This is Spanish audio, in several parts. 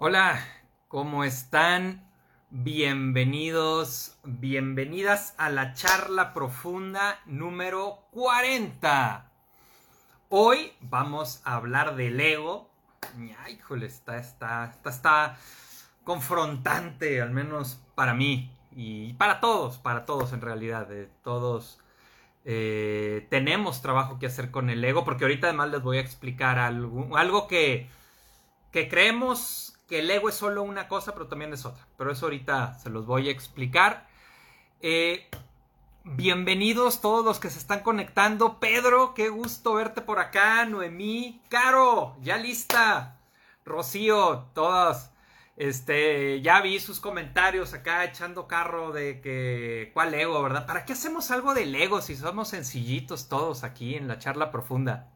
Hola, ¿cómo están? Bienvenidos, bienvenidas a la charla profunda número 40. Hoy vamos a hablar del ego. Híjole, está, está, está, está confrontante, al menos para mí y para todos, para todos en realidad, de todos. Eh, tenemos trabajo que hacer con el ego, porque ahorita además les voy a explicar algo, algo que, que creemos que el ego es solo una cosa, pero también es otra. Pero eso ahorita se los voy a explicar. Eh, bienvenidos todos los que se están conectando. Pedro, qué gusto verte por acá. Noemí, Caro, ya lista. Rocío, todas. Este, ya vi sus comentarios acá echando carro de que cuál ego, ¿verdad? ¿Para qué hacemos algo del ego si somos sencillitos todos aquí en la charla profunda?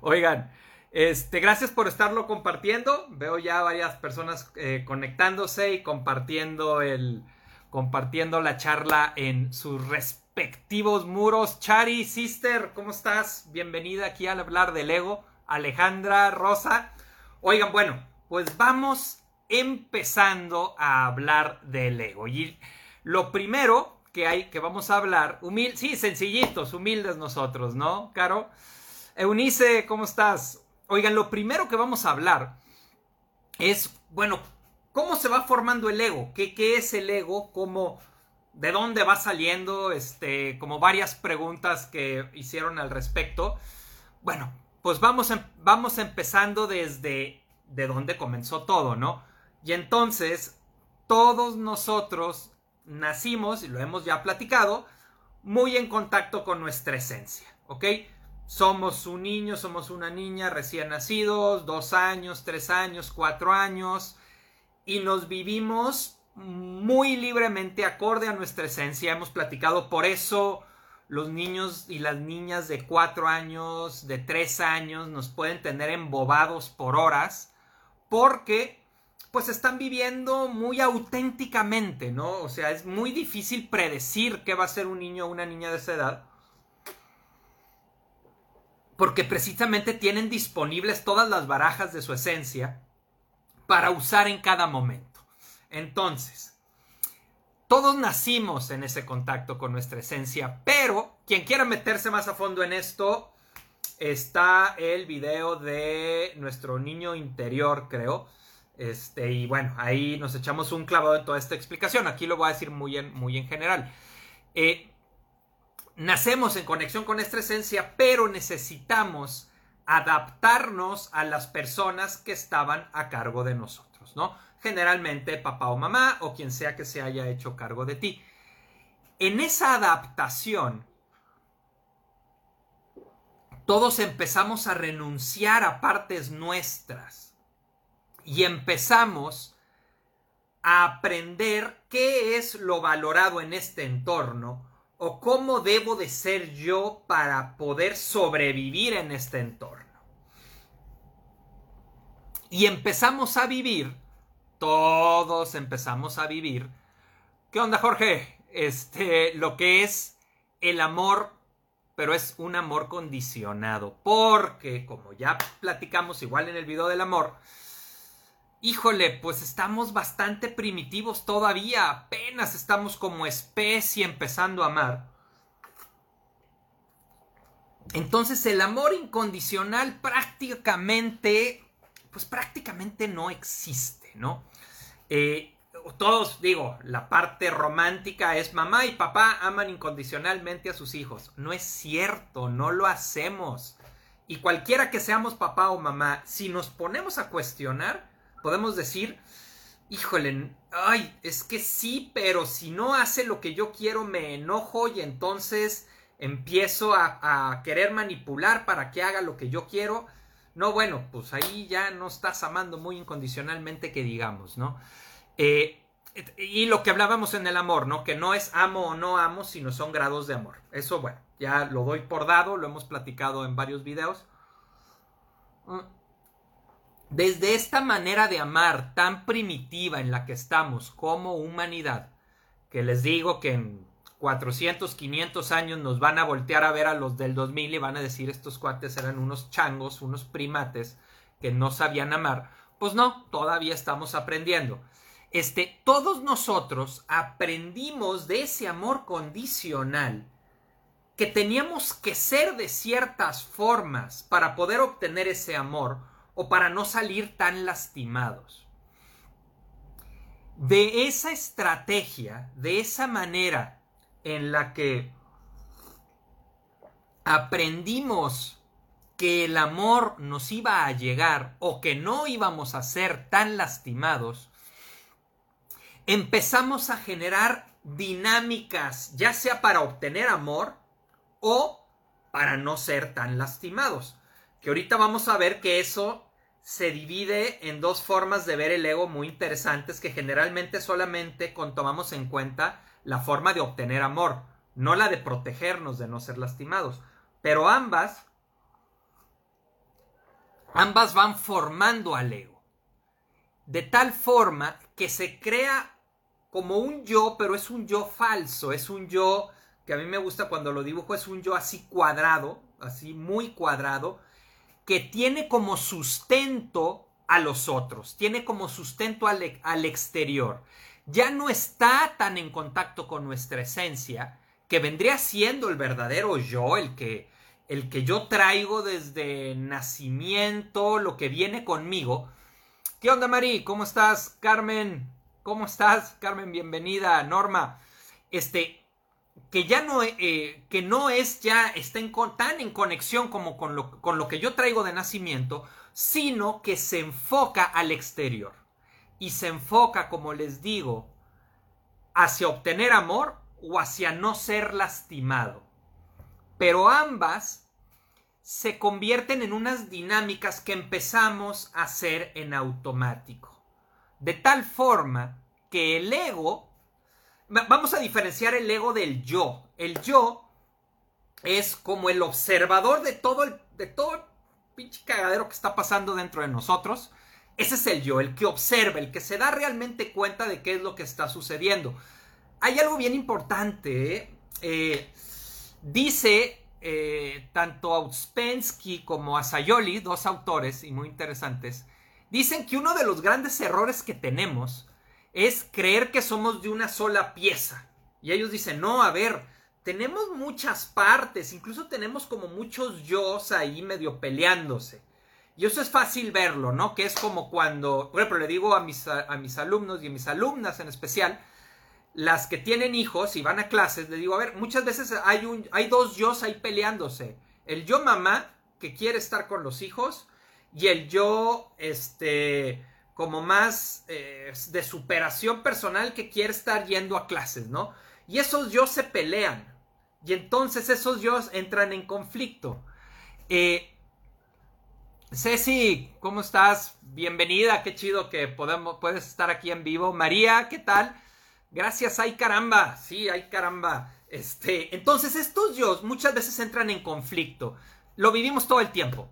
Oigan, este, gracias por estarlo compartiendo. Veo ya varias personas eh, conectándose y compartiendo el, compartiendo la charla en sus respectivos muros. Chari, sister, ¿cómo estás? Bienvenida aquí al hablar del ego. Alejandra, Rosa. Oigan, bueno, pues vamos empezando a hablar del ego. Y lo primero que hay, que vamos a hablar, humilde, sí, sencillitos, humildes nosotros, ¿no, Caro? Eunice, ¿cómo estás? Oigan, lo primero que vamos a hablar es, bueno, ¿cómo se va formando el ego? ¿Qué, qué es el ego? ¿Cómo, ¿De dónde va saliendo? Este, como varias preguntas que hicieron al respecto. Bueno, pues vamos, em, vamos empezando desde de dónde comenzó todo, ¿no? Y entonces, todos nosotros nacimos, y lo hemos ya platicado, muy en contacto con nuestra esencia, ¿ok? Somos un niño, somos una niña recién nacidos, dos años, tres años, cuatro años, y nos vivimos muy libremente acorde a nuestra esencia. Hemos platicado por eso los niños y las niñas de cuatro años, de tres años, nos pueden tener embobados por horas, porque pues están viviendo muy auténticamente, ¿no? O sea, es muy difícil predecir qué va a ser un niño o una niña de esa edad porque precisamente tienen disponibles todas las barajas de su esencia para usar en cada momento. Entonces, todos nacimos en ese contacto con nuestra esencia, pero quien quiera meterse más a fondo en esto, está el video de nuestro niño interior, creo. Este, y bueno, ahí nos echamos un clavado en toda esta explicación. Aquí lo voy a decir muy en, muy en general. Eh, nacemos en conexión con nuestra esencia, pero necesitamos adaptarnos a las personas que estaban a cargo de nosotros, ¿no? Generalmente papá o mamá o quien sea que se haya hecho cargo de ti. En esa adaptación, todos empezamos a renunciar a partes nuestras y empezamos a aprender qué es lo valorado en este entorno o cómo debo de ser yo para poder sobrevivir en este entorno. Y empezamos a vivir, todos empezamos a vivir. ¿Qué onda, Jorge? Este, lo que es el amor, pero es un amor condicionado, porque como ya platicamos igual en el video del amor, híjole, pues estamos bastante primitivos todavía, apenas estamos como especie empezando a amar. Entonces el amor incondicional prácticamente, pues prácticamente no existe, ¿no? Eh, todos, digo, la parte romántica es mamá y papá aman incondicionalmente a sus hijos. No es cierto, no lo hacemos. Y cualquiera que seamos papá o mamá, si nos ponemos a cuestionar, podemos decir, híjole, ay, es que sí, pero si no hace lo que yo quiero me enojo y entonces empiezo a, querer manipular para que haga lo que yo quiero. No, bueno, pues ahí ya no estás amando muy incondicionalmente que digamos, ¿no? Eh, y lo que hablábamos en el amor, ¿no? Que no es amo o no amo, sino son grados de amor. Eso, bueno, ya lo doy por dado, lo hemos platicado en varios videos. Desde esta manera de amar tan primitiva en la que estamos como humanidad, que les digo que en 400, 500 años nos van a voltear a ver a los del 2000 y van a decir estos cuates eran unos changos, unos primates que no sabían amar, Pues no, todavía estamos aprendiendo. Este, todos nosotros aprendimos de ese amor condicional que teníamos que ser de ciertas formas para poder obtener ese amor o para no salir tan lastimados. De esa estrategia, de esa manera en la que aprendimos que el amor nos iba a llegar o que no íbamos a ser tan lastimados, empezamos a generar dinámicas, ya sea para obtener amor o para no ser tan lastimados. Que ahorita vamos a ver que eso se divide en dos formas de ver el ego muy interesantes que generalmente solamente tomamos en cuenta la forma de obtener amor, no la de protegernos de no ser lastimados. Pero ambas, ambas van formando al ego. De tal forma que se crea como un yo, pero es un yo falso, es un yo que a mí me gusta cuando lo dibujo, es un yo así cuadrado, así muy cuadrado, que tiene como sustento a los otros, tiene como sustento al, al exterior. Ya no está tan en contacto con nuestra esencia, que vendría siendo el verdadero yo, el que, el que yo traigo desde nacimiento, lo que viene conmigo. ¿Qué onda, Mari? ¿Cómo estás? Carmen, ¿cómo estás? Carmen, bienvenida. Norma, este, que ya no, eh, que no es ya, está tan en conexión como con lo, con lo que yo traigo de nacimiento, sino que se enfoca al exterior. Y se enfoca, como les digo, hacia obtener amor o hacia no ser lastimado. Pero ambas se convierten en unas dinámicas que empezamos a hacer en automático. De tal forma que el ego Vamos a diferenciar el ego del yo. El yo es como el observador de todo el, de todo pinche cagadero que está pasando dentro de nosotros. Ese es el yo, el que observa, el que se da realmente cuenta de qué es lo que está sucediendo. Hay algo bien importante. ¿eh? Eh, dice eh, tanto Ouspensky como Asayoli, dos autores y muy interesantes, dicen que uno de los grandes errores que tenemos es creer que somos de una sola pieza. Y ellos dicen, no, a ver, tenemos muchas partes, incluso tenemos como muchos yo ahí medio peleándose. Y eso es fácil verlo, ¿no? Que es como cuando, por ejemplo, le digo a mis, a, mis alumnos y a mis alumnas en especial, las que tienen hijos y van a clases, le digo, a ver, muchas veces hay, un, hay dos yo ahí peleándose. El yo mamá, que quiere estar con los hijos, y el yo, este, como más eh, de superación personal que quiere estar yendo a clases, ¿no? Y esos yo se pelean. Y entonces esos yo entran en conflicto. Eh, Ceci, ¿cómo estás? Bienvenida, qué chido que podemos, puedes estar aquí en vivo. María, ¿qué tal? Gracias, ay caramba, sí, ay caramba. Este, entonces estos yo muchas veces entran en conflicto. Lo vivimos todo el tiempo.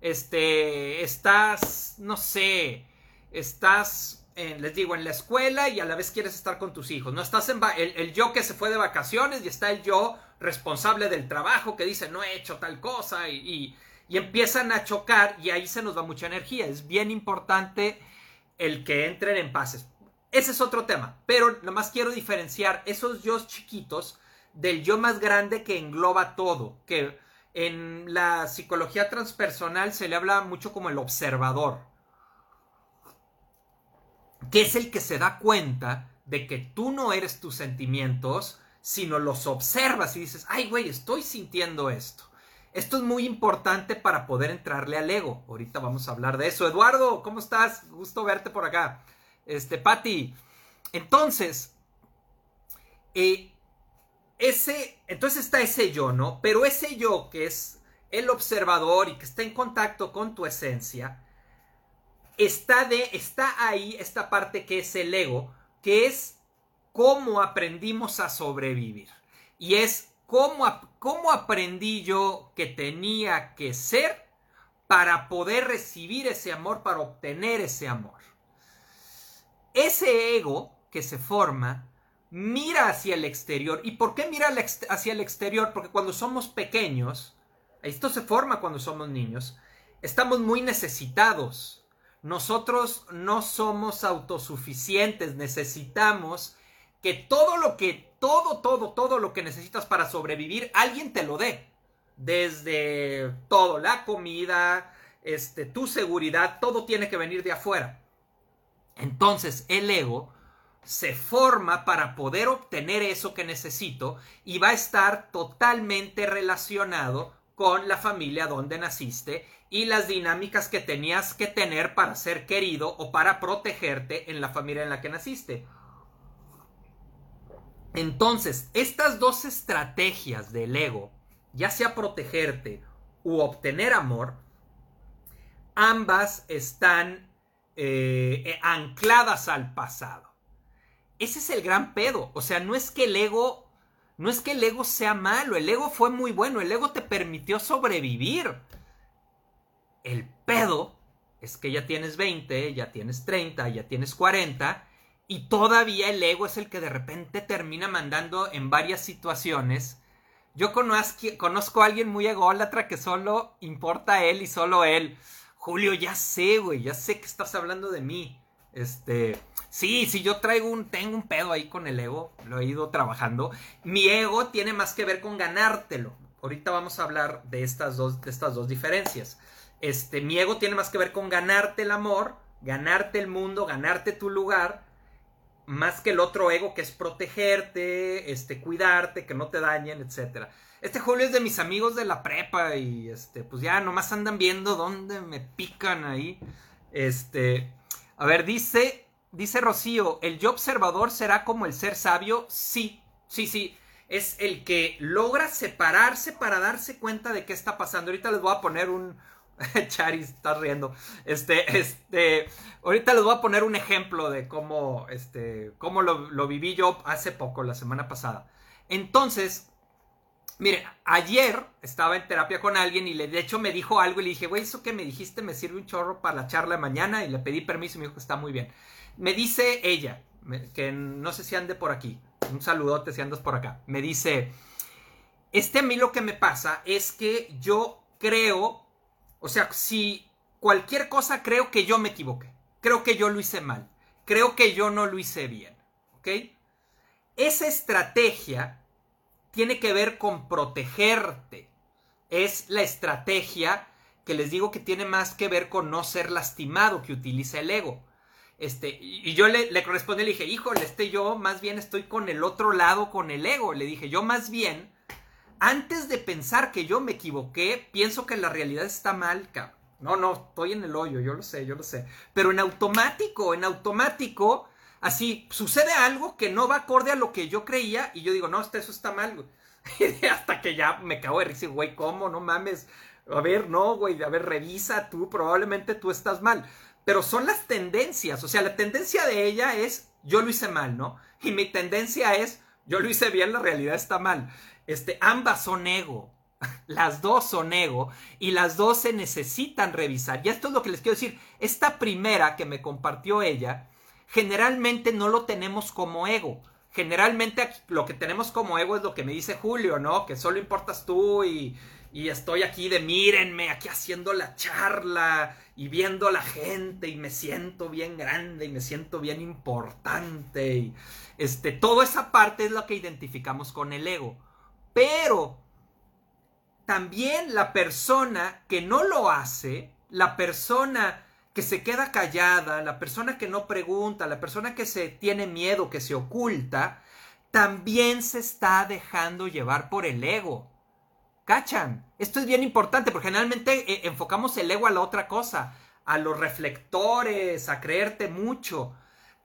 Este, estás, no sé, estás, les digo, en la escuela y a la vez quieres estar con tus hijos. No estás en el, yo que se fue de vacaciones y está el yo responsable del trabajo que dice no he hecho tal cosa y, y, empiezan a chocar y ahí se nos va mucha energía. Es bien importante el que entren en pases. Ese es otro tema, pero nada más quiero diferenciar esos yo chiquitos del yo más grande que engloba todo, que en la psicología transpersonal se le habla mucho como el observador que es el que se da cuenta de que tú no eres tus sentimientos, sino los observas y dices, ay, güey, estoy sintiendo esto. Esto es muy importante para poder entrarle al ego. Ahorita vamos a hablar de eso. Eduardo, ¿cómo estás? Gusto verte por acá. Este, Patti. Entonces, eh, ese, entonces está ese yo, ¿no? Pero ese yo que es el observador y que está en contacto con tu esencia, está, de, está ahí esta parte que es el ego, que es cómo aprendimos a sobrevivir. Y es cómo, cómo aprendí yo que tenía que ser para poder recibir ese amor, para obtener ese amor. Ese ego que se forma mira hacia el exterior. ¿Y por qué mira hacia el exterior? Porque cuando somos pequeños, esto se forma cuando somos niños, estamos muy necesitados nosotros no somos autosuficientes, necesitamos que todo lo que, todo, todo, todo lo que necesitas para sobrevivir, alguien te lo dé. Desde todo, la comida, este, tu seguridad, todo tiene que venir de afuera. Entonces, el ego se forma para poder obtener eso que necesito y va a estar totalmente relacionado con la familia donde naciste y las dinámicas que tenías que tener para ser querido o para protegerte en la familia en la que naciste. Entonces, estas dos estrategias del ego, ya sea protegerte u obtener amor, ambas están eh, ancladas al pasado. Ese es el gran pedo. O sea, no es que el ego, no es que el ego sea malo, el ego fue muy bueno, el ego te permitió sobrevivir. El pedo es que ya tienes 20, ya tienes 30, ya tienes 40 y todavía el ego es el que de repente termina mandando en varias situaciones. Yo conozco, a alguien muy ególatra que solo importa a él y solo él. Julio, ya sé, güey, ya sé que estás hablando de mí. Este, sí, sí, yo traigo un, tengo un pedo ahí con el ego, lo he ido trabajando. Mi ego tiene más que ver con ganártelo. Ahorita vamos a hablar de estas dos, de estas dos diferencias. Este, mi ego tiene más que ver con ganarte el amor, ganarte el mundo, ganarte tu lugar, más que el otro ego que es protegerte, este, cuidarte, que no te dañen, etcétera. Este Julio es de mis amigos de la prepa y este, pues ya nomás andan viendo dónde me pican ahí. Este, a ver, dice, dice Rocío, ¿el yo observador será como el ser sabio? Sí, sí, sí. Es el que logra separarse para darse cuenta de qué está pasando. Ahorita les voy a poner un, Chari, estás riendo. Este, este, ahorita les voy a poner un ejemplo de cómo, este, cómo lo, viví yo hace poco, la semana pasada. Entonces, mire, ayer estaba en terapia con alguien y le, de hecho me dijo algo y le dije, güey, eso que me dijiste me sirve un chorro para la charla de mañana y le pedí permiso y me dijo que está muy bien. Me dice ella, que no sé si ande por aquí, un saludote si andas por acá, me dice, este a mí lo que me pasa es que yo creo o sea, si cualquier cosa creo que yo me equivoqué, creo que yo lo hice mal, creo que yo no lo hice bien, ¿ok? Esa estrategia tiene que ver con protegerte. Es la estrategia que les digo que tiene más que ver con no ser lastimado que utiliza el ego. Este, y yo le, le correspondí, le dije, híjole, este yo más bien estoy con el otro lado, con el ego. Le dije, yo más bien antes de pensar que yo me equivoqué, pienso que la realidad está mal, cabrón. No, no, estoy en el hoyo, yo lo sé, yo lo sé. Pero en automático, en automático, así, sucede algo que no va acorde a lo que yo creía y yo digo, no, eso está mal, güey. Hasta que ya me cago de risa, güey, ¿cómo? No mames. A ver, no, güey, a ver, revisa tú, probablemente tú estás mal. Pero son las tendencias, o sea, la tendencia de ella es, yo lo hice mal, ¿no? Y mi tendencia es, yo lo hice bien, la realidad está mal. Este, ambas son ego. Las dos son ego y las dos se necesitan revisar. Y esto es lo que les quiero decir. Esta primera que me compartió ella, generalmente no lo tenemos como ego. Generalmente lo que tenemos como ego es lo que me dice Julio, ¿no? Que solo importas tú y, estoy aquí de mírenme, aquí haciendo la charla y viendo a la gente y me siento bien grande y me siento bien importante. Y este, toda esa parte es lo que identificamos con el ego. Pero también la persona que no lo hace, la persona que se queda callada, la persona que no pregunta, la persona que se tiene miedo, que se oculta, también se está dejando llevar por el ego. ¿Cachan? Esto es bien importante porque generalmente eh, enfocamos el ego a la otra cosa, a los reflectores, a creerte mucho.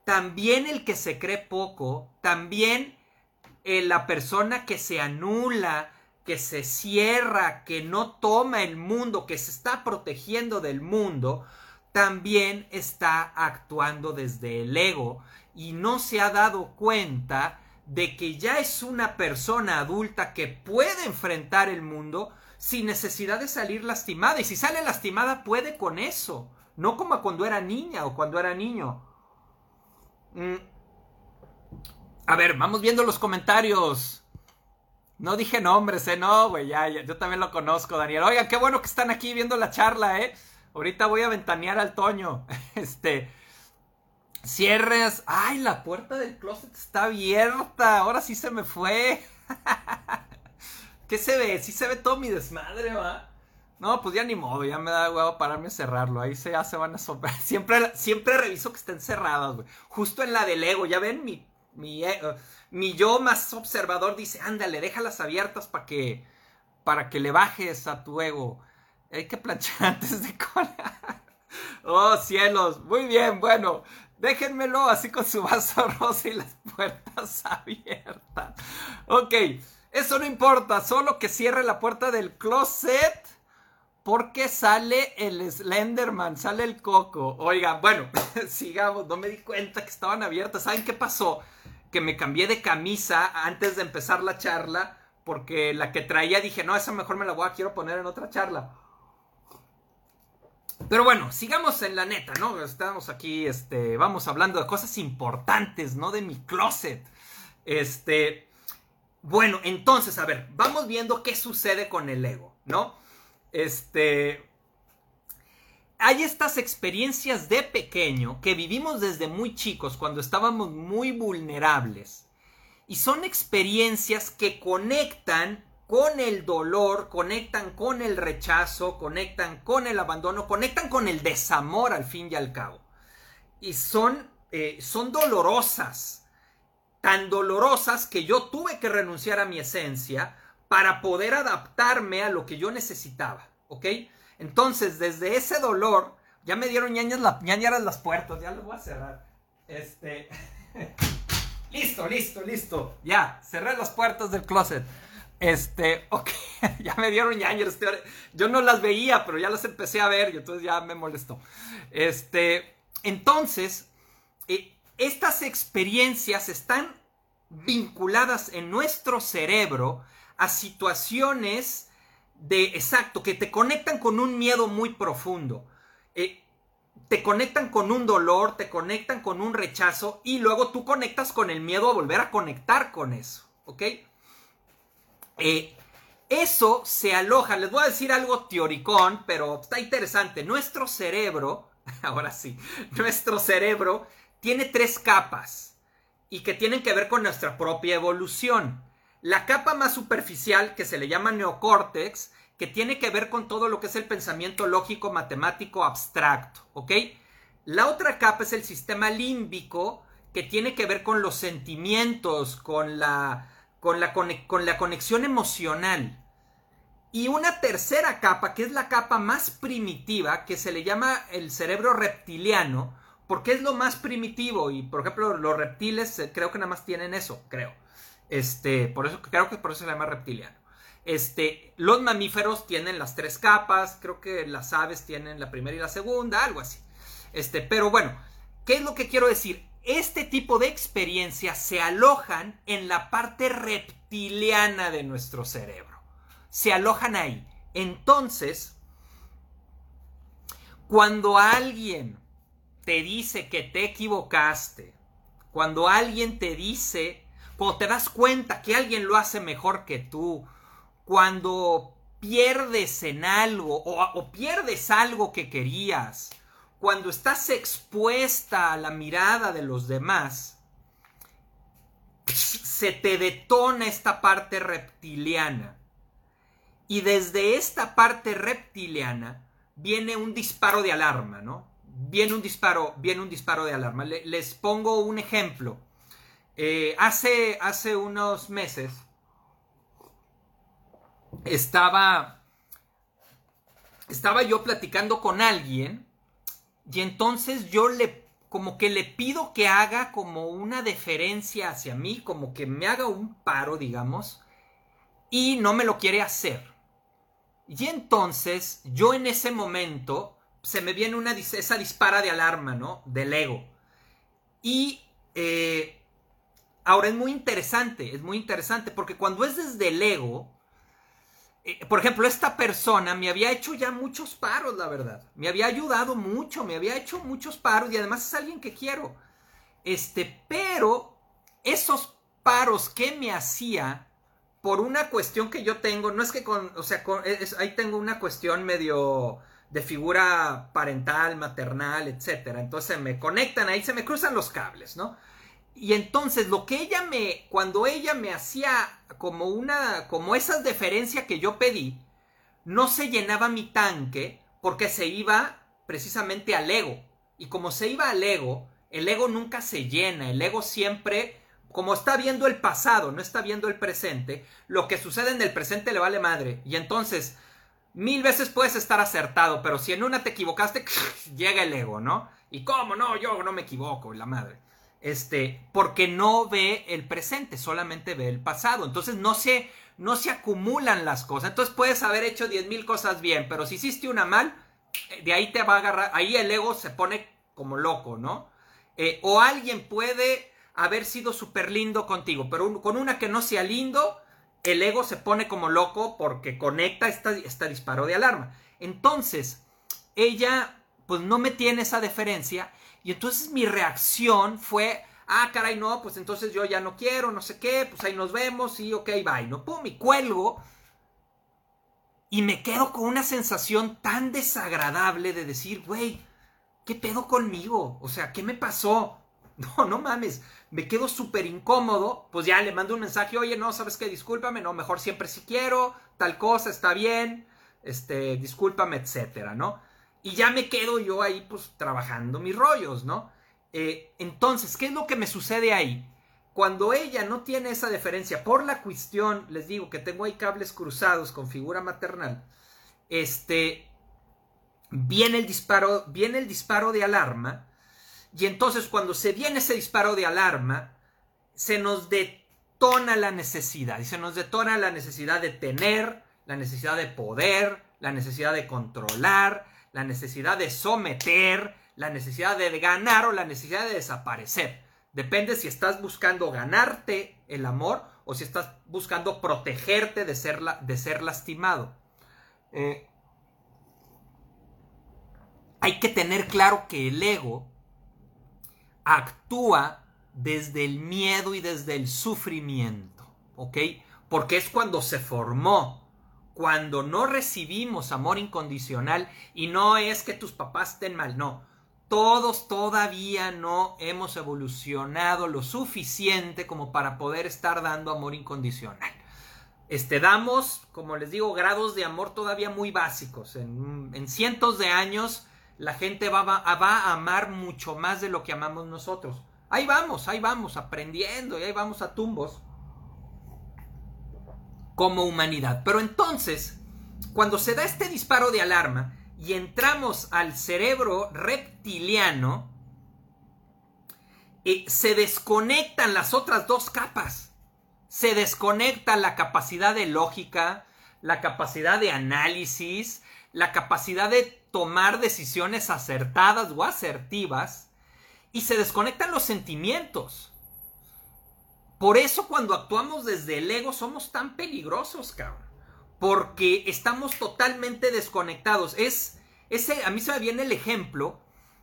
También el que se cree poco, también eh, la persona que se anula, que se cierra, que no toma el mundo, que se está protegiendo del mundo, también está actuando desde el ego y no se ha dado cuenta de que ya es una persona adulta que puede enfrentar el mundo sin necesidad de salir lastimada. Y si sale lastimada puede con eso, no como cuando era niña o cuando era niño. Mm, a ver, vamos viendo los comentarios. No dije nombres, ¿eh? No, güey, ya, yo también lo conozco, Daniel. Oigan, qué bueno que están aquí viendo la charla, ¿eh? Ahorita voy a ventanear al Toño. Este. Cierres. Ay, la puerta del closet está abierta. Ahora sí se me fue. ¿Qué se ve? Sí se ve todo mi desmadre, va. No, pues ya ni modo, ya me da huevo pararme a cerrarlo. Ahí se, ya se van a soplar. Siempre, siempre reviso que estén cerradas, güey. Justo en la del ego, ya ven, mi, mi, eh, mi yo más observador dice, ándale, déjalas abiertas para que, para que le bajes a tu ego. Hay que planchar antes de colar. Oh, cielos. Muy bien, bueno. Déjenmelo así con su vaso rosa y las puertas abiertas. Ok, eso no importa, solo que cierre la puerta del closet porque sale el Slenderman, sale el coco. Oigan, bueno, sigamos, no me di cuenta que estaban abiertas. ¿Saben qué pasó? Que me cambié de camisa antes de empezar la charla porque la que traía dije, no, esa mejor me la voy a quiero poner en otra charla. Pero bueno, sigamos en la neta, ¿no? Estamos aquí, este, vamos hablando de cosas importantes, ¿no? De mi closet. Este, bueno, entonces, a ver, vamos viendo qué sucede con el ego, ¿no? Este, hay estas experiencias de pequeño que vivimos desde muy chicos, cuando estábamos muy vulnerables. Y son experiencias que conectan con el dolor, conectan con el rechazo, conectan con el abandono, conectan con el desamor al fin y al cabo. Y son, eh, son dolorosas, tan dolorosas que yo tuve que renunciar a mi esencia para poder adaptarme a lo que yo necesitaba, ¿ok? Entonces, desde ese dolor, ya me dieron ñañas, la, ñañaras las puertas, ya lo voy a cerrar. Este... listo, listo, listo. Ya, cerré las puertas del closet. Este, ok, ya me dieron ñañeros. Yo no las veía, pero ya las empecé a ver y entonces ya me molestó. Este, entonces, eh, estas experiencias están vinculadas en nuestro cerebro a situaciones de, exacto, que te conectan con un miedo muy profundo. Eh, te conectan con un dolor, te conectan con un rechazo y luego tú conectas con el miedo a volver a conectar con eso, ¿ok? Eh, eso se aloja, les voy a decir algo teoricón, pero está interesante. Nuestro cerebro, ahora sí, nuestro cerebro tiene tres capas y que tienen que ver con nuestra propia evolución. La capa más superficial, que se le llama neocórtex, que tiene que ver con todo lo que es el pensamiento lógico, matemático, abstracto, ¿ok? La otra capa es el sistema límbico, que tiene que ver con los sentimientos, con la con la, con la conexión emocional. Y una tercera capa, que es la capa más primitiva, que se le llama el cerebro reptiliano, porque es lo más primitivo. Y por ejemplo, los reptiles eh, creo que nada más tienen eso, creo. Este, por eso, creo que por eso se llama reptiliano. Este, los mamíferos tienen las tres capas, creo que las aves tienen la primera y la segunda, algo así. Este, pero bueno, ¿qué es lo que quiero decir? Este tipo de experiencias se alojan en la parte reptiliana de nuestro cerebro. Se alojan ahí. Entonces, cuando alguien te dice que te equivocaste, cuando alguien te dice, cuando te das cuenta que alguien lo hace mejor que tú, cuando pierdes en algo o, o pierdes algo que querías, cuando estás expuesta a la mirada de los demás, se te detona esta parte reptiliana. Y desde esta parte reptiliana viene un disparo de alarma, ¿no? Viene un disparo, viene un disparo de alarma. les pongo un ejemplo. Eh, hace, hace unos meses estaba, estaba yo platicando con alguien y entonces yo le, como que le pido que haga como una deferencia hacia mí, como que me haga un paro, digamos, y no me lo quiere hacer. Y entonces yo en ese momento se me viene una, esa dispara de alarma, ¿no? Del ego. Y eh, ahora es muy interesante, es muy interesante, porque cuando es desde el ego, eh, por ejemplo, esta persona me había hecho ya muchos paros, la verdad. Me había ayudado mucho, me había hecho muchos paros y además es alguien que quiero. Este, pero esos paros que me hacía por una cuestión que yo tengo, no es que con, o sea, ahí tengo una cuestión medio, de figura parental, maternal, etc. Entonces me conectan ahí, se me cruzan los cables, ¿no? Y entonces lo que ella me, cuando ella me hacía como una, como esa deferencia que yo pedí, no se llenaba mi tanque porque se iba precisamente al ego. Y como se iba al ego, el ego nunca se llena, el ego siempre, como está viendo el pasado, no está viendo el presente, lo que sucede en el presente le vale madre. Y entonces, mil veces puedes estar acertado, pero si en una te equivocaste, llega el ego, ¿no? Y cómo no, yo no me equivoco, la madre. Este, porque no ve el presente, solamente ve el pasado. Entonces no se, no se acumulan las cosas. Entonces puedes haber hecho diez mil cosas bien, pero si hiciste una mal, eh, de ahí te va a agarrar, ahí el ego se pone como loco, ¿no? Eh, o alguien puede haber sido súper lindo contigo, pero con una que no sea lindo, el ego se pone como loco porque conecta esta, esta disparo de alarma. Entonces, ella pues no me tiene esa deferencia y entonces mi reacción fue, ah, caray, no, pues entonces yo ya no quiero, no sé qué, pues ahí nos vemos y ok, bye, ¿no? Pum, y cuelgo y me quedo con una sensación tan desagradable de decir, güey, ¿qué pedo conmigo? O sea, ¿qué me pasó? No, no mames, me quedo súper incómodo, pues ya le mando un mensaje, oye, no, sabes qué, discúlpame, no, mejor siempre si quiero, tal cosa, está bien, este, discúlpame, etcétera, ¿no? Y ya me quedo yo ahí, pues, trabajando mis rollos, ¿no? Eh, entonces, ¿qué es lo que me sucede ahí? Cuando ella no tiene esa deferencia por la cuestión, les digo que tengo ahí cables cruzados con figura maternal, este, viene el disparo, viene el disparo de alarma, y entonces cuando se viene ese disparo de alarma, se nos detona la necesidad, y se nos detona la necesidad de tener, la necesidad de poder, la necesidad de controlar, la necesidad de someter, la necesidad de ganar o la necesidad de desaparecer. Depende si estás buscando ganarte el amor o si estás buscando protegerte de ser, de ser lastimado. Eh, hay que tener claro que el ego actúa desde el miedo y desde el sufrimiento, ¿ok? Porque es cuando se formó, cuando no recibimos amor incondicional y no es que tus papás estén mal, no. Todos todavía no hemos evolucionado lo suficiente como para poder estar dando amor incondicional. Este, damos, como les digo, grados de amor todavía muy básicos. En, cientos de años la gente va, va, va a amar mucho más de lo que amamos nosotros. Ahí vamos, ahí vamos, aprendiendo y ahí vamos a tumbos como humanidad. Pero entonces, cuando se da este disparo de alarma y entramos al cerebro reptiliano, eh, se desconectan las otras dos capas. Se desconecta la capacidad de lógica, la capacidad de análisis, la capacidad de tomar decisiones acertadas o asertivas, y se desconectan los sentimientos. Por eso cuando actuamos desde el ego somos tan peligrosos, cabrón. Porque estamos totalmente desconectados. Es, a mí se me viene el ejemplo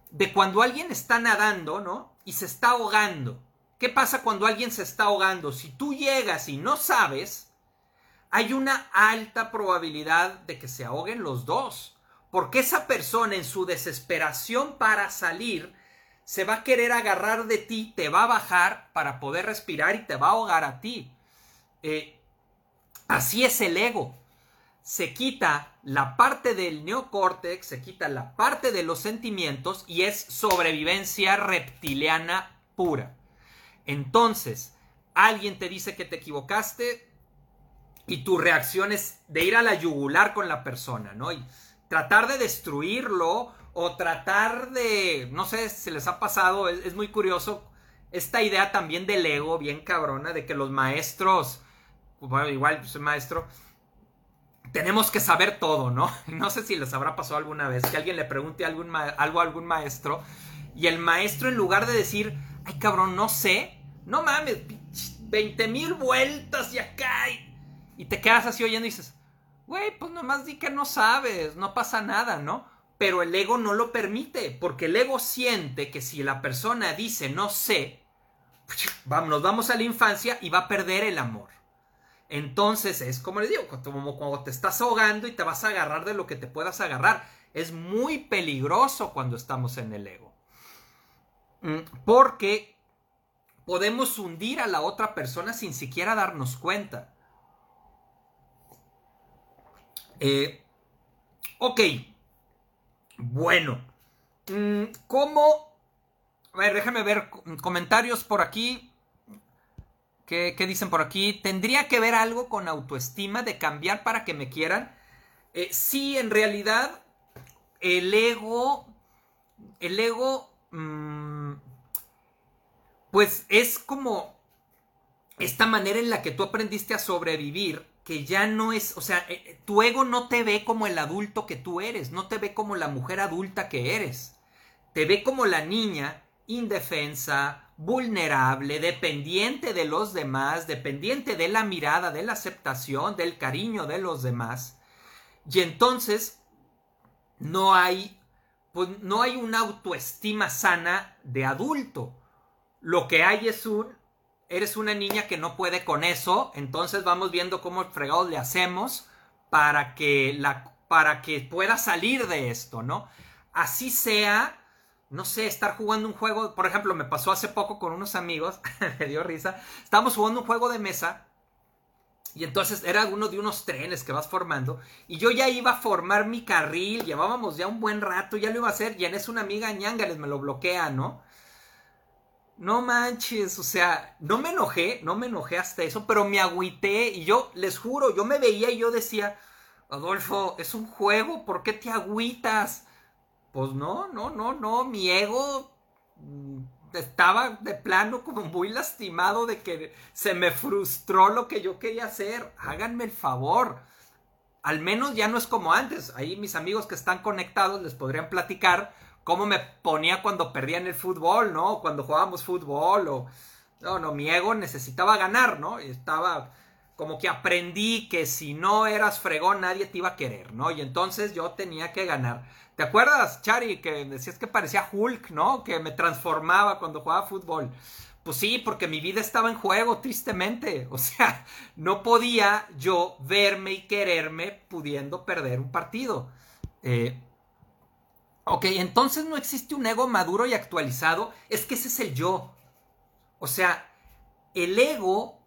de cuando alguien está nadando, ¿no? Y se está ahogando. ¿Qué pasa cuando alguien se está ahogando? Si tú llegas y no sabes, hay una alta probabilidad de que se ahoguen los dos. Porque esa persona en su desesperación para salir se va a querer agarrar de ti, te va a bajar para poder respirar y te va a ahogar a ti. Eh, así es el ego. Se quita la parte del neocórtex, se quita la parte de los sentimientos y es sobrevivencia reptiliana pura. Entonces, alguien te dice que te equivocaste y tu reacción es de ir a la yugular con la persona, ¿no? Y tratar de destruirlo o tratar de, no sé si les ha pasado, es, muy curioso esta idea también del ego, bien cabrona, de que los maestros, bueno, igual soy maestro, tenemos que saber todo, ¿no? No sé si les habrá pasado alguna vez que alguien le pregunte algo a algún maestro y el maestro en lugar de decir, ay cabrón, no sé, no mames, 20 mil vueltas y acá y, y te quedas así oyendo y dices, güey, pues nomás di que no sabes, no pasa nada, ¿no? Pero el ego no lo permite, porque el ego siente que si la persona dice no sé, nos vamos a la infancia y va a perder el amor. Entonces es como les digo, como cuando te estás ahogando y te vas a agarrar de lo que te puedas agarrar. Es muy peligroso cuando estamos en el ego. Mm, porque podemos hundir a la otra persona sin siquiera darnos cuenta. Eh, ok. Bueno. Mm, ¿Cómo? A ver, déjame ver comentarios por aquí. ¿Qué, dicen por aquí? ¿Tendría que ver algo con autoestima de cambiar para que me quieran? Eh, sí, en realidad, el ego. El ego. Mm, pues es como esta manera en la que tú aprendiste a sobrevivir que ya no es, o sea, eh, eh, tu ego no te ve como el adulto que tú eres, no te ve como la mujer adulta que eres, te ve como la niña indefensa, vulnerable, dependiente de los demás, dependiente de la mirada, de la aceptación, del cariño de los demás. Y entonces no hay, pues, no hay una autoestima sana de adulto. Lo que hay es un eres una niña que no puede con eso, entonces vamos viendo cómo fregados le hacemos para que la para que pueda salir de esto, ¿no? Así sea, no sé, estar jugando un juego, por ejemplo, me pasó hace poco con unos amigos, me dio risa, estábamos jugando un juego de mesa y entonces era uno de unos trenes que vas formando y yo ya iba a formar mi carril, llevábamos ya un buen rato, ya lo iba a hacer y en eso una amiga ñangales me lo bloquea, ¿no? No manches, o sea, no me enojé, no me enojé hasta eso, pero me agüité y yo les juro, yo me veía y yo decía, Adolfo, es un juego, ¿por qué te agüitas? Pues no, no, no, no, mi ego mm, estaba de plano como muy lastimado de que se me frustró lo que yo quería hacer. Háganme el favor. Al menos ya no es como antes. Ahí mis amigos que están conectados les podrían platicar cómo me ponía cuando perdía en el fútbol, ¿no? Cuando jugábamos fútbol o... No, no, mi ego necesitaba ganar, ¿no? Estaba como que aprendí que si no eras fregón nadie te iba a querer, ¿no? Y entonces yo tenía que ganar. ¿Te acuerdas, Chari, que decías que parecía Hulk, ¿no? Que me transformaba cuando jugaba fútbol. Pues sí, porque mi vida estaba en juego, tristemente. O sea, no podía yo verme y quererme pudiendo perder un partido. Eh, Ok, entonces no existe un ego maduro y actualizado, es que ese es el yo. O sea, el ego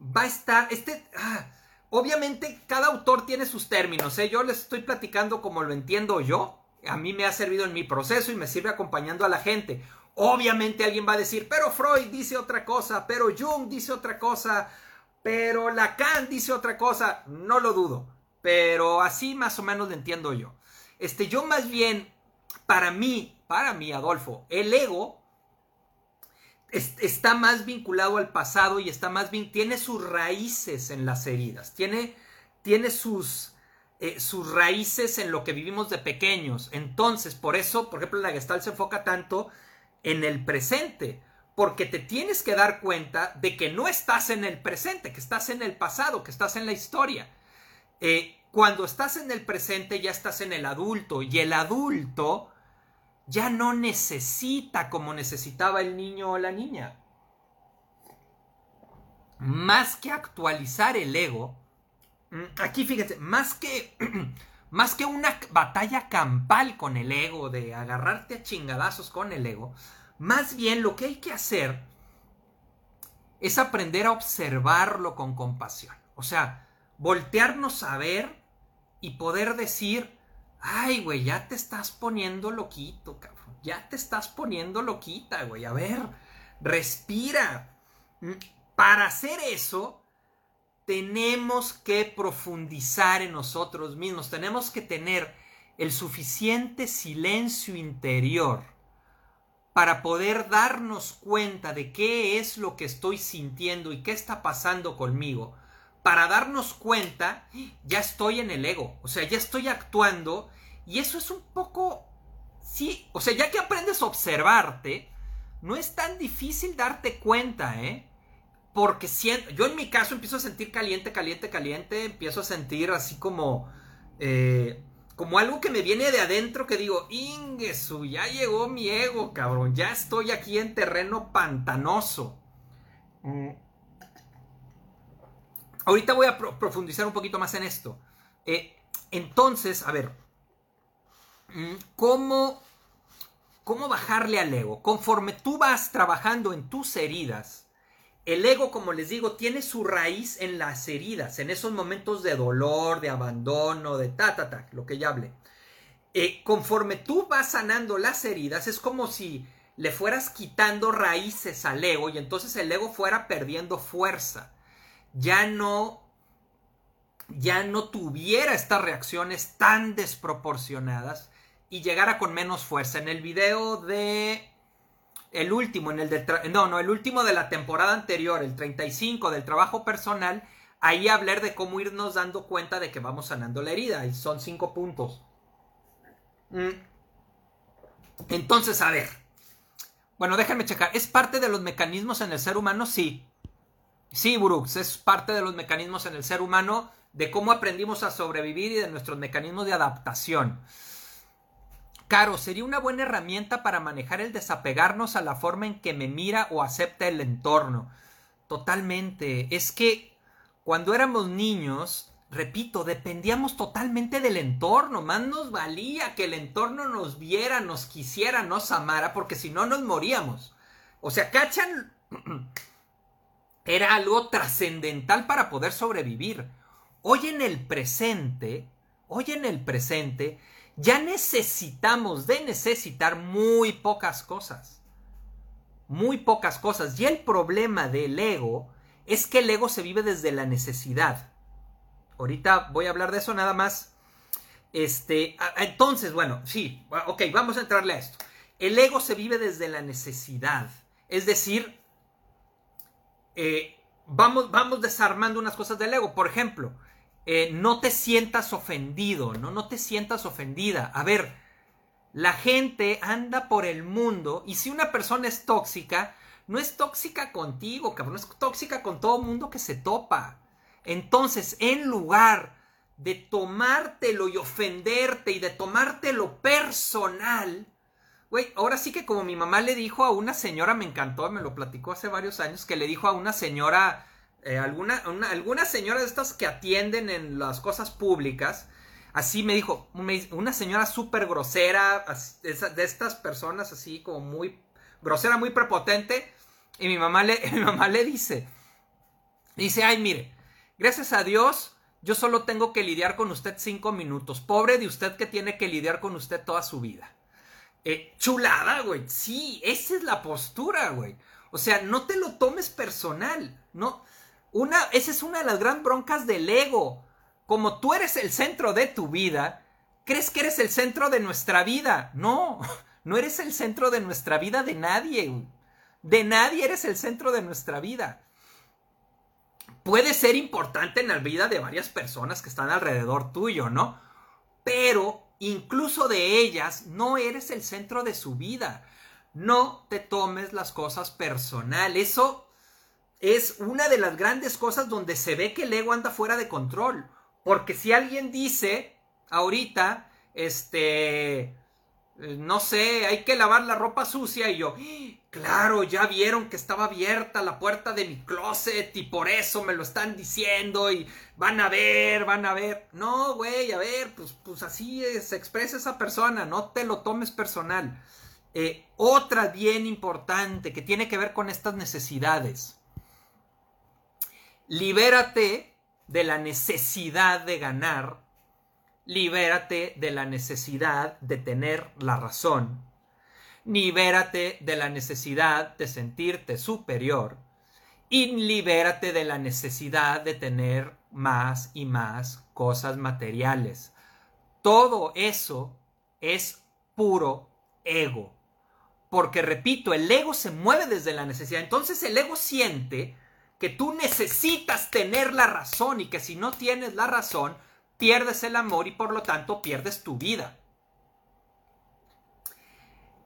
va a estar, este, ah, obviamente cada autor tiene sus términos, ¿eh? yo les estoy platicando como lo entiendo yo, a mí me ha servido en mi proceso y me sirve acompañando a la gente. Obviamente alguien va a decir, pero Freud dice otra cosa, pero Jung dice otra cosa, pero Lacan dice otra cosa, no lo dudo, pero así más o menos lo entiendo yo. Este, yo más bien para mí, para mí, Adolfo, el ego está más vinculado al pasado y está más bien, tiene sus raíces en las heridas, tiene, tiene sus, eh, sus raíces en lo que vivimos de pequeños. Entonces, por eso, por ejemplo, la Gestalt se enfoca tanto en el presente, porque te tienes que dar cuenta de que no estás en el presente, que estás en el pasado, que estás en la historia. Eh, cuando estás en el presente ya estás en el adulto y el adulto ya no necesita como necesitaba el niño o la niña. Más que actualizar el ego, mm, aquí fíjate, más que, más que una batalla campal con el ego, de agarrarte a chingadazos con el ego, más bien lo que hay que hacer es aprender a observarlo con compasión. O sea, voltearnos a ver y poder decir, Ay, güey, ya te estás poniendo loquito, cabrón. Ya te estás poniendo loquita, güey. A ver, respira. Mm, para hacer eso, tenemos que profundizar en nosotros mismos. Tenemos que tener el suficiente silencio interior para poder darnos cuenta de qué es lo que estoy sintiendo y qué está pasando conmigo para darnos cuenta, ya estoy en el ego, o sea, ya estoy actuando y eso es un poco, sí, o sea, ya que aprendes a observarte, no es tan difícil darte cuenta, ¿eh? Porque siento, yo en mi caso empiezo a sentir caliente, caliente, caliente, empiezo a sentir así como, eh, como algo que me viene de adentro que digo, Ingesu, ya llegó mi ego, cabrón, ya estoy aquí en terreno pantanoso. Mm. Ahorita voy a profundizar un poquito más en esto. Eh, entonces, a ver, mm, cómo, cómo bajarle al ego. Conforme tú vas trabajando en tus heridas, el ego, como les digo, tiene su raíz en las heridas, en esos momentos de dolor, de abandono, de ta, ta, ta, lo que ya hablé. Eh, conforme tú vas sanando las heridas, es como si le fueras quitando raíces al ego y entonces el ego fuera perdiendo fuerza. Ya no ya no tuviera estas reacciones tan desproporcionadas y llegara con menos fuerza. En el video de el último, en el de no, no, el último de la temporada anterior, el 35 del trabajo personal, ahí hablar de cómo irnos dando cuenta de que vamos sanando la herida y son cinco puntos. Mm. Entonces, a ver. Bueno, déjenme checar. ¿Es parte de los mecanismos en el ser humano? Sí. Sí, Brooks, es parte de los mecanismos en el ser humano de cómo aprendimos a sobrevivir y de nuestros mecanismos de adaptación. Caro, sería una buena herramienta para manejar el desapegarnos a la forma en que me mira o acepta el entorno. Totalmente. Es que cuando éramos niños, repito, dependíamos totalmente del entorno. Más nos valía que el entorno nos viera, nos quisiera, nos amara, porque si no nos moríamos. O sea, ¿cachan? Era algo trascendental para poder sobrevivir. Hoy en el presente, hoy en el presente, ya necesitamos de necesitar muy pocas cosas. Muy pocas cosas. Y el problema del ego es que el ego se vive desde la necesidad. Ahorita voy a hablar de eso nada más. Este, entonces, bueno, sí, ok, vamos a entrarle a esto. El ego se vive desde la necesidad. Es decir, eh, vamos, vamos desarmando unas cosas del ego. Por ejemplo, eh, no te sientas ofendido, ¿no? No te sientas ofendida. A ver, la gente anda por el mundo y si una persona es tóxica, no es tóxica contigo, cabrón, es tóxica con todo mundo que se topa. Entonces, en lugar de tomártelo y ofenderte y de tomártelo personal, güey, ahora sí que como mi mamá le dijo a una señora, me encantó, me lo platicó hace varios años, que le dijo a una señora eh, alguna, una, señora de estas que atienden en las cosas públicas, así me dijo, una señora súper grosera, de estas personas así como muy grosera, muy prepotente, y mi mamá le, mi mamá le dice, dice, ay, mire, gracias a Dios, yo solo tengo que lidiar con usted cinco minutos, pobre de usted que tiene que lidiar con usted toda su vida. Eh, chulada, güey, sí, esa es la postura, güey. O sea, no te lo tomes personal, no, una, esa es una de las gran broncas del ego. Como tú eres el centro de tu vida, crees que eres el centro de nuestra vida. No, no eres el centro de nuestra vida de nadie. De nadie eres el centro de nuestra vida. Puede ser importante en la vida de varias personas que están alrededor tuyo, ¿no? Pero incluso de ellas no eres el centro de su vida. No te tomes las cosas personal. Eso es una de las grandes cosas donde se ve que el ego anda fuera de control. Porque si alguien dice ahorita, este, no sé, hay que lavar la ropa sucia y yo, claro, ya vieron que estaba abierta la puerta de mi closet y por eso me lo están diciendo y van a ver, van a ver. No, güey, a ver, pues, pues así se expresa esa persona, no te lo tomes personal. Eh, otra bien importante que tiene que ver con estas necesidades libérate de la necesidad de ganar, libérate de la necesidad de tener la razón, libérate de la necesidad de sentirte superior y libérate de la necesidad de tener más y más cosas materiales. Todo eso es puro ego. Porque repito, el ego se mueve desde la necesidad. Entonces el ego siente que tú necesitas tener la razón y que si no tienes la razón, pierdes el amor y por lo tanto pierdes tu vida.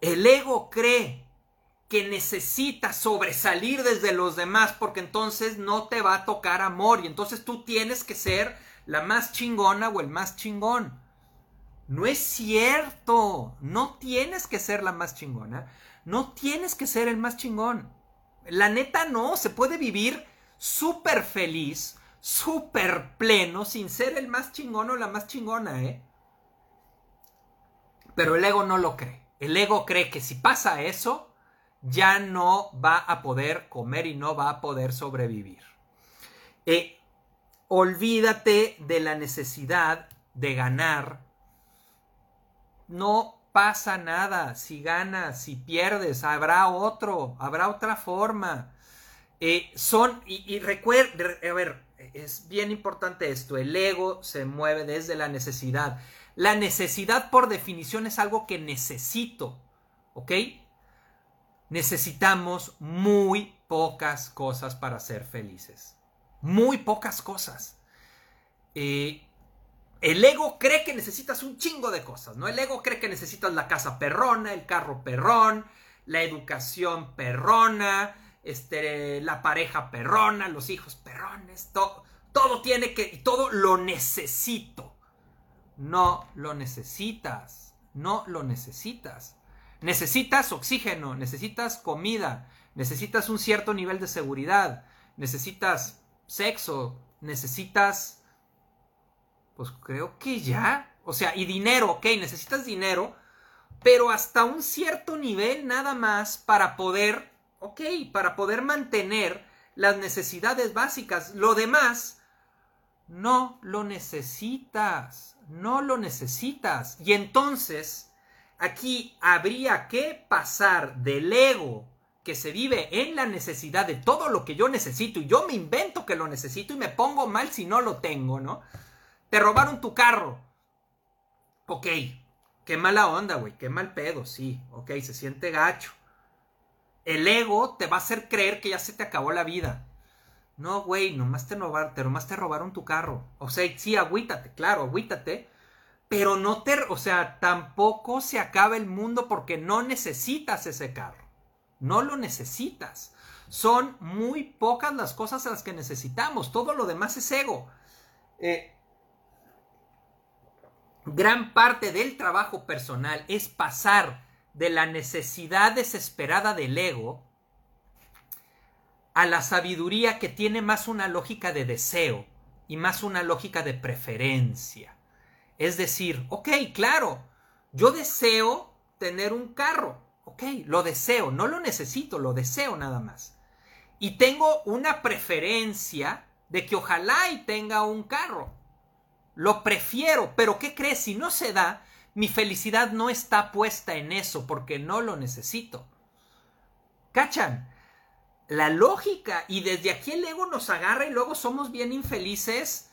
El ego cree que necesita sobresalir desde los demás porque entonces no te va a tocar amor y entonces tú tienes que ser la más chingona o el más chingón. No es cierto, no tienes que ser la más chingona, no tienes que ser el más chingón. La neta no, se puede vivir súper feliz, súper pleno, sin ser el más chingón o la más chingona, ¿eh? Pero el ego no lo cree. El ego cree que si pasa eso, ya no va a poder comer y no va a poder sobrevivir. Eh, olvídate de la necesidad de ganar. No pasa nada. Si ganas, si pierdes, habrá otro, habrá otra forma. Eh, son, y, y recuerda, a ver, es bien importante esto, el ego se mueve desde la necesidad. La necesidad por definición es algo que necesito, ¿ok? Necesitamos muy pocas cosas para ser felices. Muy pocas cosas. Eh, el ego cree que necesitas un chingo de cosas, ¿no? El ego cree que necesitas la casa perrona, el carro perrón, la educación perrona, este, la pareja perrona, los hijos perrones, todo tiene que, todo lo necesito. No lo necesitas, no lo necesitas. Necesitas oxígeno, necesitas comida, necesitas un cierto nivel de seguridad, necesitas sexo, necesitas, pues creo que ya, o sea, y dinero, ok, necesitas dinero, pero hasta un cierto nivel nada más para poder ok, para poder mantener las necesidades básicas. Lo demás, no lo necesitas, no lo necesitas. Y entonces, aquí habría que pasar del ego que se vive en la necesidad de todo lo que yo necesito y yo me invento que lo necesito y me pongo mal si no lo tengo, ¿no? Te robaron tu carro. Ok, qué mala onda, güey, qué mal pedo, sí, ok, se siente gacho el ego te va a hacer creer que ya se te acabó la vida. No, güey, nomás te, robaron, nomás te robaron tu carro. O sea, sí, agüítate, claro, agüítate. Pero no te, o sea, tampoco se acaba el mundo porque no necesitas ese carro. No lo necesitas. Son muy pocas las cosas a las que necesitamos. Todo lo demás es ego. Eh, gran parte del trabajo personal es pasar de la necesidad desesperada del ego a la sabiduría que tiene más una lógica de deseo y más una lógica de preferencia. Es decir, ok, claro, yo deseo tener un carro, ok, lo deseo, no lo necesito, lo deseo nada más. Y tengo una preferencia de que ojalá y tenga un carro. Lo prefiero, pero ¿qué crees? Si no se da, mi felicidad no está puesta en eso porque no lo necesito. ¿Cachan? La lógica, y desde aquí el ego nos agarra y luego somos bien infelices.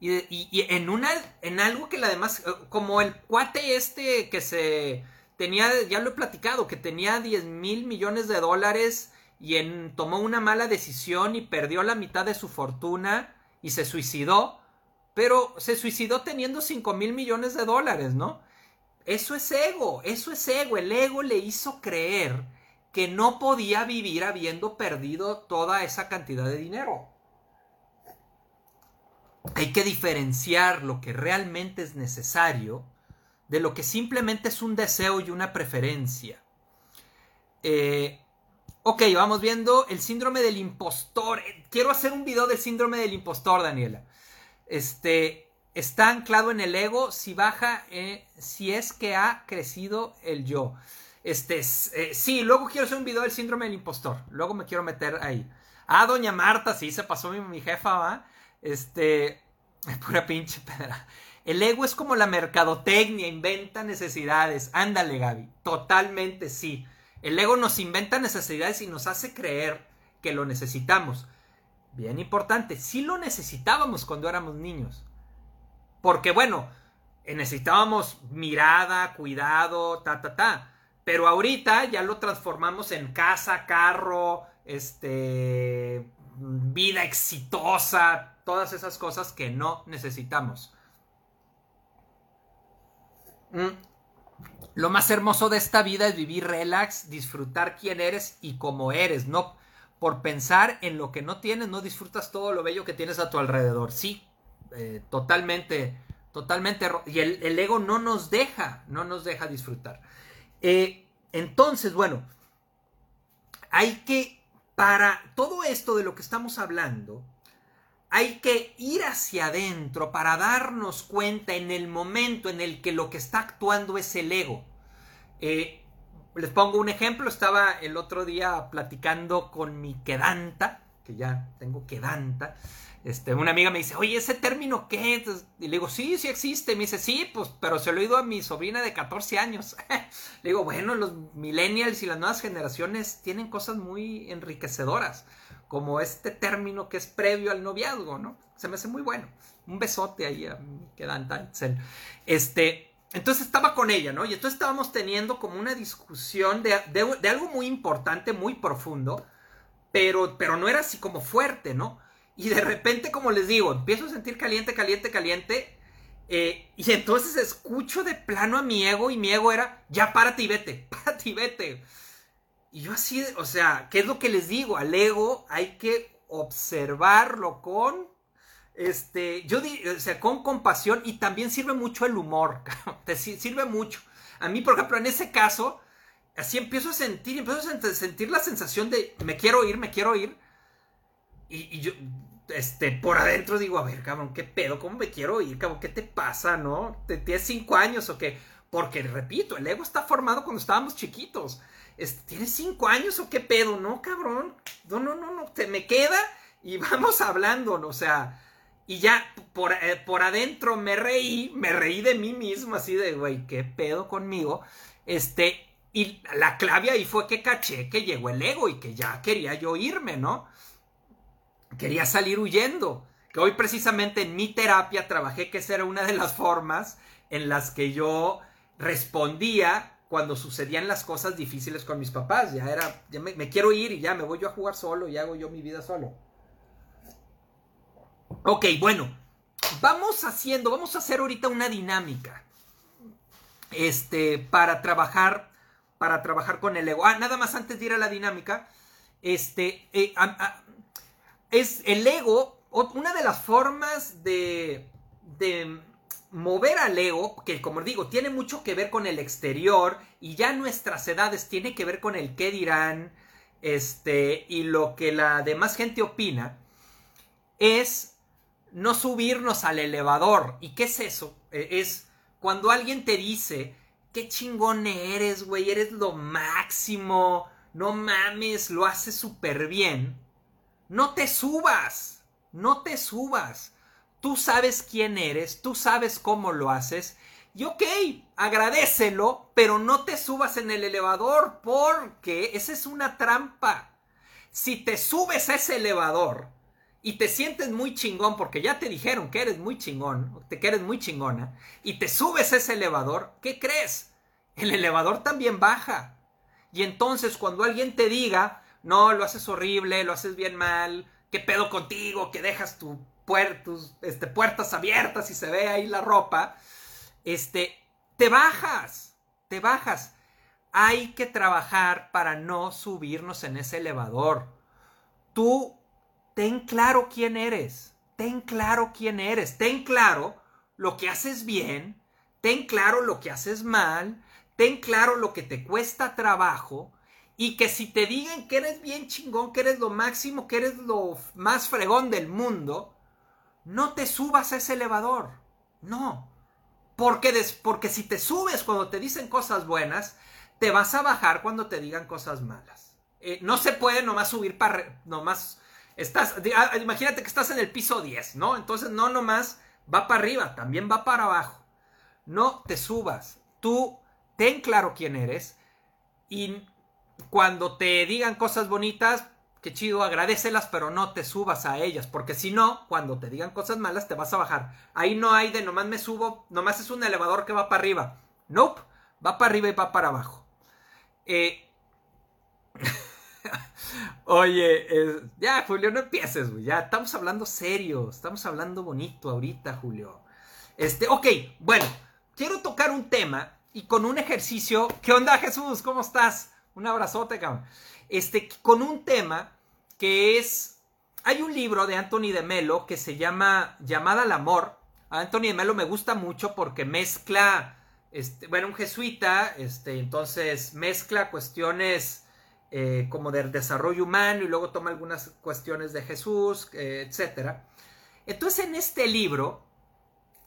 Y, en, una, en algo que además, eh, como el cuate este que se tenía, ya lo he platicado, que tenía 10 mil millones de dólares y en, tomó una mala decisión y perdió la mitad de su fortuna y se suicidó, pero se suicidó teniendo 5 mil millones de dólares, ¿no? Eso es ego, eso es ego. El ego le hizo creer que no podía vivir habiendo perdido toda esa cantidad de dinero. Hay que diferenciar lo que realmente es necesario de lo que simplemente es un deseo y una preferencia. Eh, ok, vamos viendo el síndrome del impostor. Quiero hacer un video del síndrome del impostor, Daniela. Este, está anclado en el ego si baja, eh, si es que ha crecido el yo. Este, eh, sí, luego quiero hacer un video del síndrome del impostor. Luego me quiero meter ahí. Ah, doña Marta, sí, se pasó mi, jefa, va. Este, pura pinche pedra. El ego es como la mercadotecnia, inventa necesidades. Ándale, Gaby. Totalmente sí. El ego nos inventa necesidades y nos hace creer que lo necesitamos. Bien importante, sí lo necesitábamos cuando éramos niños. Porque bueno, necesitábamos mirada, cuidado, ta, ta, ta. Pero ahorita ya lo transformamos en casa, carro, este, vida exitosa, todas esas cosas que no necesitamos. Mm. Lo más hermoso de esta vida es vivir relax, disfrutar quién eres y cómo eres, no por pensar en lo que no tienes, no disfrutas todo lo bello que tienes a tu alrededor. Sí, eh, totalmente, totalmente, y el, ego no nos deja, no nos deja disfrutar. Eh, entonces, bueno, hay que, para todo esto de lo que estamos hablando, hay que ir hacia adentro para darnos cuenta en el momento en el que lo que está actuando es el ego. Eh, les pongo un ejemplo, estaba el otro día platicando con mi quedanta, que ya tengo quedanta, este, una amiga me dice, oye, ¿ese término qué? y le digo, sí, sí existe. Me dice, sí, pues, pero se lo he oído a mi sobrina de 14 años. le digo, bueno, los millennials y las nuevas generaciones tienen cosas muy enriquecedoras, como este término que es previo al noviazgo, ¿no? Se me hace muy bueno. Un besote ahí a mi quedanta. Este, entonces estaba con ella, ¿no? Y entonces estábamos teniendo como una discusión de, de, algo muy importante, muy profundo, pero, pero no era así como fuerte, ¿no? Y de repente, como les digo, empiezo a sentir caliente, caliente, caliente. Eh, y entonces escucho de plano a mi ego y mi ego era, ya párate y vete, párate y vete. Y yo así, o sea, ¿qué es lo que les digo? Al ego hay que observarlo con, este, yo o sea, con compasión y también sirve mucho el humor, te sirve mucho. A mí, por ejemplo, en ese caso, así empiezo a sentir, empiezo a sentir la sensación de, me quiero ir, me quiero ir. y yo, este, por adentro digo, a ver, cabrón, ¿qué pedo? ¿Cómo me quiero ir, cabrón? ¿Qué te pasa, no? ¿Te, ¿Tienes cinco años o qué? Porque, repito, el ego está formado cuando estábamos chiquitos. Este, ¿Tienes cinco años o qué pedo? No, cabrón. No, no, no, no. Te me queda y vamos hablando, o sea. Y ya por, eh, por adentro me reí, me reí de mí mismo, así de, güey, ¿qué pedo conmigo? Este, y la clave ahí fue que caché que llegó el ego y que ya quería yo irme, ¿no? Quería salir huyendo. Que hoy precisamente en mi terapia trabajé que esa era una de las formas en las que yo respondía cuando sucedían las cosas difíciles con mis papás. Ya era, ya me, quiero ir y ya me voy yo a jugar solo y hago yo mi vida solo. Ok, bueno, vamos haciendo, vamos a hacer ahorita una dinámica. Este, para trabajar, para trabajar con el ego. Ah, nada más antes de ir a la dinámica, este, eh, es el ego, una de las formas de, de mover al ego, que como digo, tiene mucho que ver con el exterior y ya nuestras edades tiene que ver con el qué dirán, este, y lo que la demás gente opina, es no subirnos al elevador. ¿Y qué es eso? E, es cuando alguien te dice, qué chingón eres, güey, eres lo máximo, no mames, lo haces súper bien no te subas, no te subas. Tú sabes quién eres, tú sabes cómo lo haces. Y ok, agradecelo, pero no te subas en el elevador porque esa es una trampa. Si te subes a ese elevador y te sientes muy chingón porque ya te dijeron que eres muy chingón, que eres muy chingona, y te subes a ese elevador, ¿qué crees? El elevador también baja. Y entonces cuando alguien te diga, no, lo haces horrible, lo haces bien mal, qué pedo contigo, que dejas tu tus este, puertas abiertas y se ve ahí la ropa, este, te bajas, te bajas. Hay que trabajar para no subirnos en ese elevador. Tú ten claro quién eres, ten claro quién eres, ten claro lo que haces bien, ten claro lo que haces mal, ten claro lo que te cuesta trabajo y que si te digan que eres bien chingón, que eres lo máximo, que eres lo más fregón del mundo, no te subas a ese elevador. No. Porque, porque si te subes cuando te dicen cosas buenas, te vas a bajar cuando te digan cosas malas. Eh, no se puede nomás subir para... Nomás... Estás, ah, imagínate que estás en el piso 10, ¿no? Entonces no nomás va para arriba, también va para abajo. No te subas. Tú ten claro quién eres y cuando te digan cosas bonitas, qué chido, agradecelas, pero no te subas a ellas, porque si no, cuando te digan cosas malas, te vas a bajar. Ahí no hay de nomás me subo, nomás es un elevador que va para arriba. Nope, va para arriba y va para abajo. Eh... Oye, ya, Julio, no empieces, güey. Ya estamos hablando serio, estamos hablando bonito ahorita, Julio. Este, ok, bueno, quiero tocar un tema y con un ejercicio. ¿Qué onda, Jesús? ¿Cómo estás? Un abrazote, cabrón. Este, con un tema que es. Hay un libro de Anthony de Melo que se llama Llamada al Amor. A Anthony de Melo me gusta mucho porque mezcla. Este, bueno, un jesuita, este, entonces mezcla cuestiones eh, como del desarrollo humano y luego toma algunas cuestiones de Jesús, eh, etc. Entonces en este libro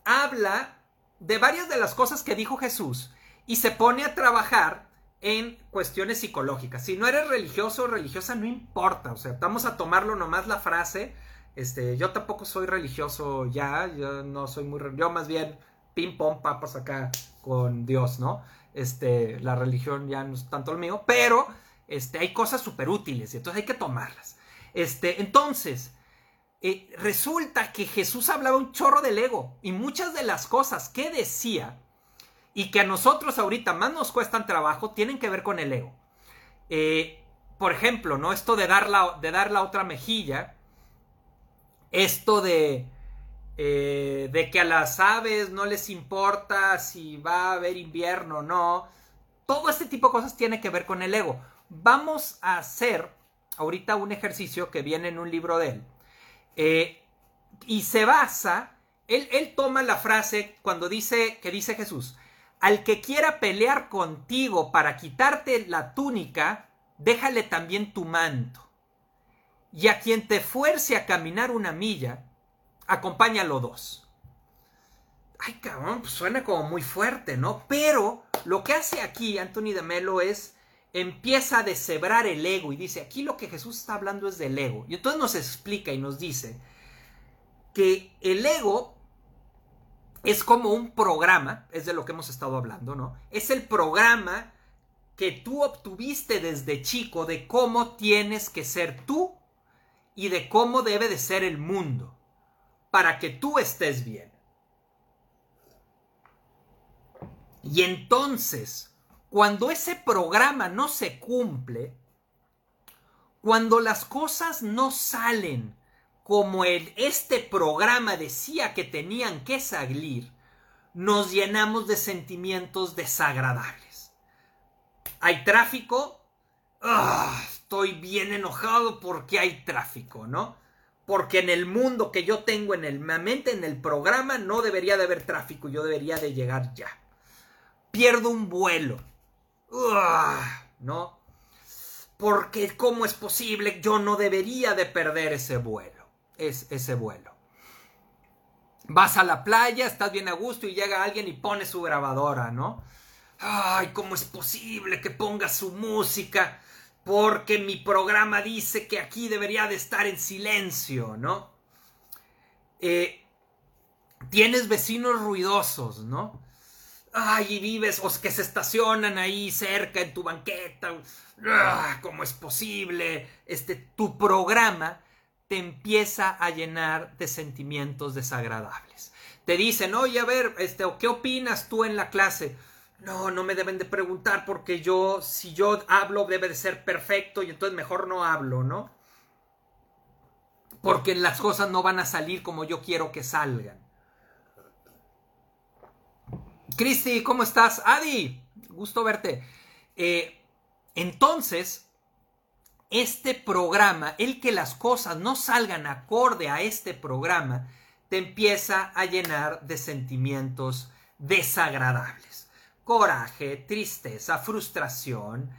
habla de varias de las cosas que dijo Jesús y se pone a trabajar en cuestiones psicológicas. Si no eres religioso o religiosa, no importa. O sea, vamos a tomarlo nomás la frase. Este, yo tampoco soy religioso ya, yo no soy muy yo más bien pim pom papas acá con Dios, ¿no? Este, la religión ya no es tanto lo mío, pero este, hay cosas súper útiles y entonces hay que tomarlas. Este, entonces, eh, resulta que Jesús hablaba un chorro del ego y muchas de las cosas que decía y que a nosotros ahorita más nos cuestan trabajo tienen que ver con el ego. Eh, por ejemplo, ¿no? Esto de dar la, de dar la otra mejilla, esto de, eh, de que a las aves no les importa si va a haber invierno o no, todo este tipo de cosas tiene que ver con el ego. Vamos a hacer ahorita un ejercicio que viene en un libro de él eh, y se basa, él, él toma la frase cuando dice, que dice Jesús, al que quiera pelear contigo para quitarte la túnica, déjale también tu manto. Y a quien te fuerce a caminar una milla, acompáñalo dos. Ay, cabrón, pues suena como muy fuerte, ¿no? Pero lo que hace aquí Anthony de Melo es empieza a deshebrar el ego y dice, aquí lo que Jesús está hablando es del ego. Y entonces nos explica y nos dice que el ego es como un programa, es de lo que hemos estado hablando, ¿no? Es el programa que tú obtuviste desde chico de cómo tienes que ser tú y de cómo debe de ser el mundo para que tú estés bien. Y entonces, cuando ese programa no se cumple, cuando las cosas no salen como este programa decía que tenían que salir, nos llenamos de sentimientos desagradables. Hay tráfico, ¡ah! estoy bien enojado porque hay tráfico, ¿no? Porque en el mundo que yo tengo en el, mente, en el programa, no debería de haber tráfico, yo debería de llegar ya. Pierdo un vuelo, ¡ah! ¿no? Porque ¿cómo es posible? Yo no debería de perder ese vuelo es ese vuelo. Vas a la playa, estás bien a gusto y llega alguien y pone su grabadora, ¿no? Ay, ¿cómo es posible que ponga su música? Porque mi programa dice que aquí debería de estar en silencio, ¿no? Eh, tienes vecinos ruidosos, ¿no? Ay, y vives, o que se estacionan ahí cerca en tu banqueta. Ah, ¿Cómo es posible? Este, tu programa te empieza a llenar de sentimientos desagradables. Te dicen, oye, a ver, este, ¿qué opinas tú en la clase? No, no me deben de preguntar porque yo, si yo hablo, debe de ser perfecto y entonces mejor no hablo, ¿no? Porque las cosas no van a salir como yo quiero que salgan. Cristi, ¿cómo estás? Adi, gusto verte. Eh, entonces, este programa, el que las cosas no salgan acorde a este programa, te empieza a llenar de sentimientos desagradables. Coraje, tristeza, frustración,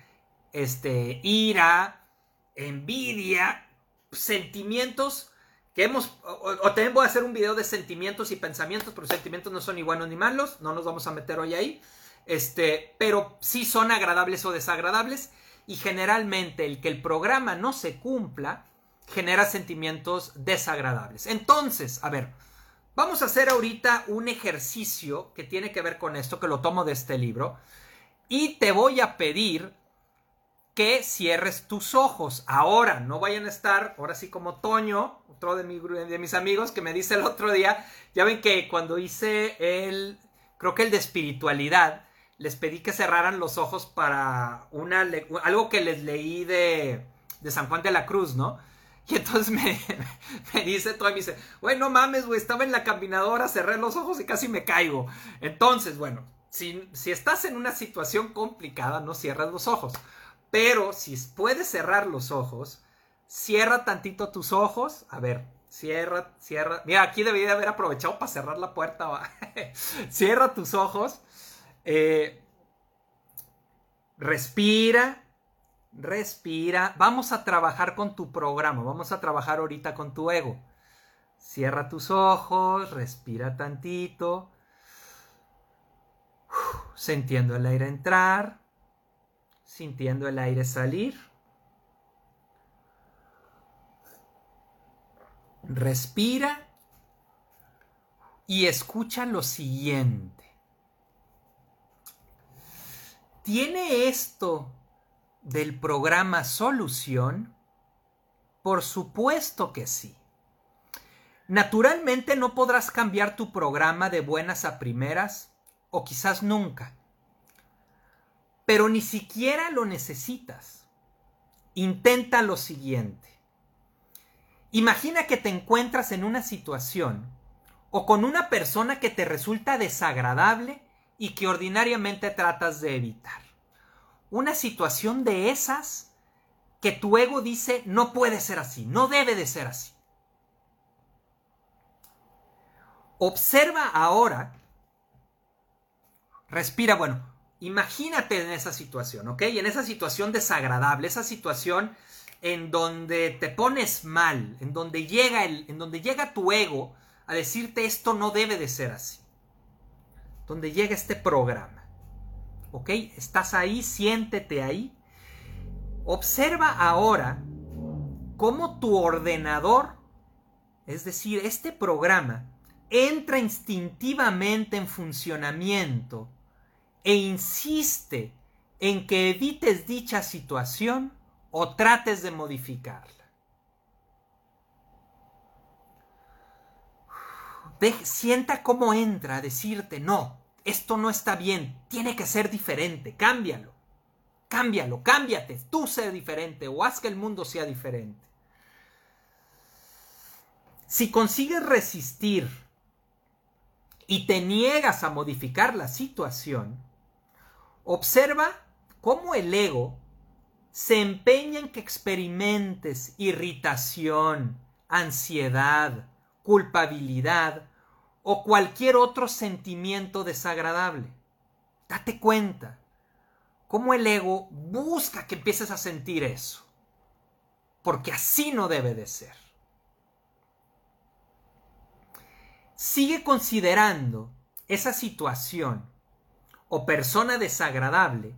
este, ira, envidia, sentimientos que hemos, o, también voy a hacer un video de sentimientos y pensamientos, pero sentimientos no son ni buenos ni malos, no nos vamos a meter hoy ahí, este, pero sí son agradables o desagradables y generalmente el que el programa no se cumpla genera sentimientos desagradables. Entonces, a ver, vamos a hacer ahorita un ejercicio que tiene que ver con esto, que lo tomo de este libro, y te voy a pedir que cierres tus ojos. Ahora, no vayan a estar, ahora sí como Toño, otro de, de mis amigos que me dice el otro día, ya ven que cuando hice el, creo que el de espiritualidad, les pedí que cerraran los ojos para una algo que les leí de, de San Juan de la Cruz, ¿no? Y entonces me, me dice todo me dice, güey, no mames, güey, estaba en la caminadora, cerré los ojos y casi me caigo. Entonces, bueno, si, si estás en una situación complicada, no cierras los ojos. Pero si puedes cerrar los ojos, cierra tantito tus ojos. A ver, cierra, cierra. Mira, aquí debería haber aprovechado para cerrar la puerta. cierra tus ojos eh, respira, respira. Vamos a trabajar con tu programa, vamos a trabajar ahorita con tu ego. Cierra tus ojos, respira tantito, sintiendo el aire entrar, sintiendo el aire salir. Respira y escucha lo siguiente. ¿Tiene esto del programa solución? Por supuesto que sí. Naturalmente no podrás cambiar tu programa de buenas a primeras o quizás nunca. Pero ni siquiera lo necesitas. Intenta lo siguiente. Imagina que te encuentras en una situación o con una persona que te resulta desagradable y que ordinariamente tratas de evitar. Una situación de esas que tu ego dice no puede ser así, no debe de ser así. Observa ahora, respira, bueno, imagínate en esa situación, ¿ok? En esa situación desagradable, esa situación en donde te pones mal, en donde llega el, en donde llega tu ego a decirte esto no debe de ser así. Donde llega este programa. ¿Ok? Estás ahí, siéntete ahí. Observa ahora cómo tu ordenador, es decir, este programa, entra instintivamente en funcionamiento e insiste en que evites dicha situación o trates de modificarla. Sienta cómo entra a decirte, no, esto no está bien, tiene que ser diferente, cámbialo, cámbialo, cámbiate, tú sé diferente o haz que el mundo sea diferente. Si consigues resistir y te niegas a modificar la situación, observa cómo el ego se empeña en que experimentes irritación, ansiedad, culpabilidad o cualquier otro sentimiento desagradable. Date cuenta cómo el ego busca que empieces a sentir eso. Porque así no debe de ser. Sigue considerando esa situación o persona desagradable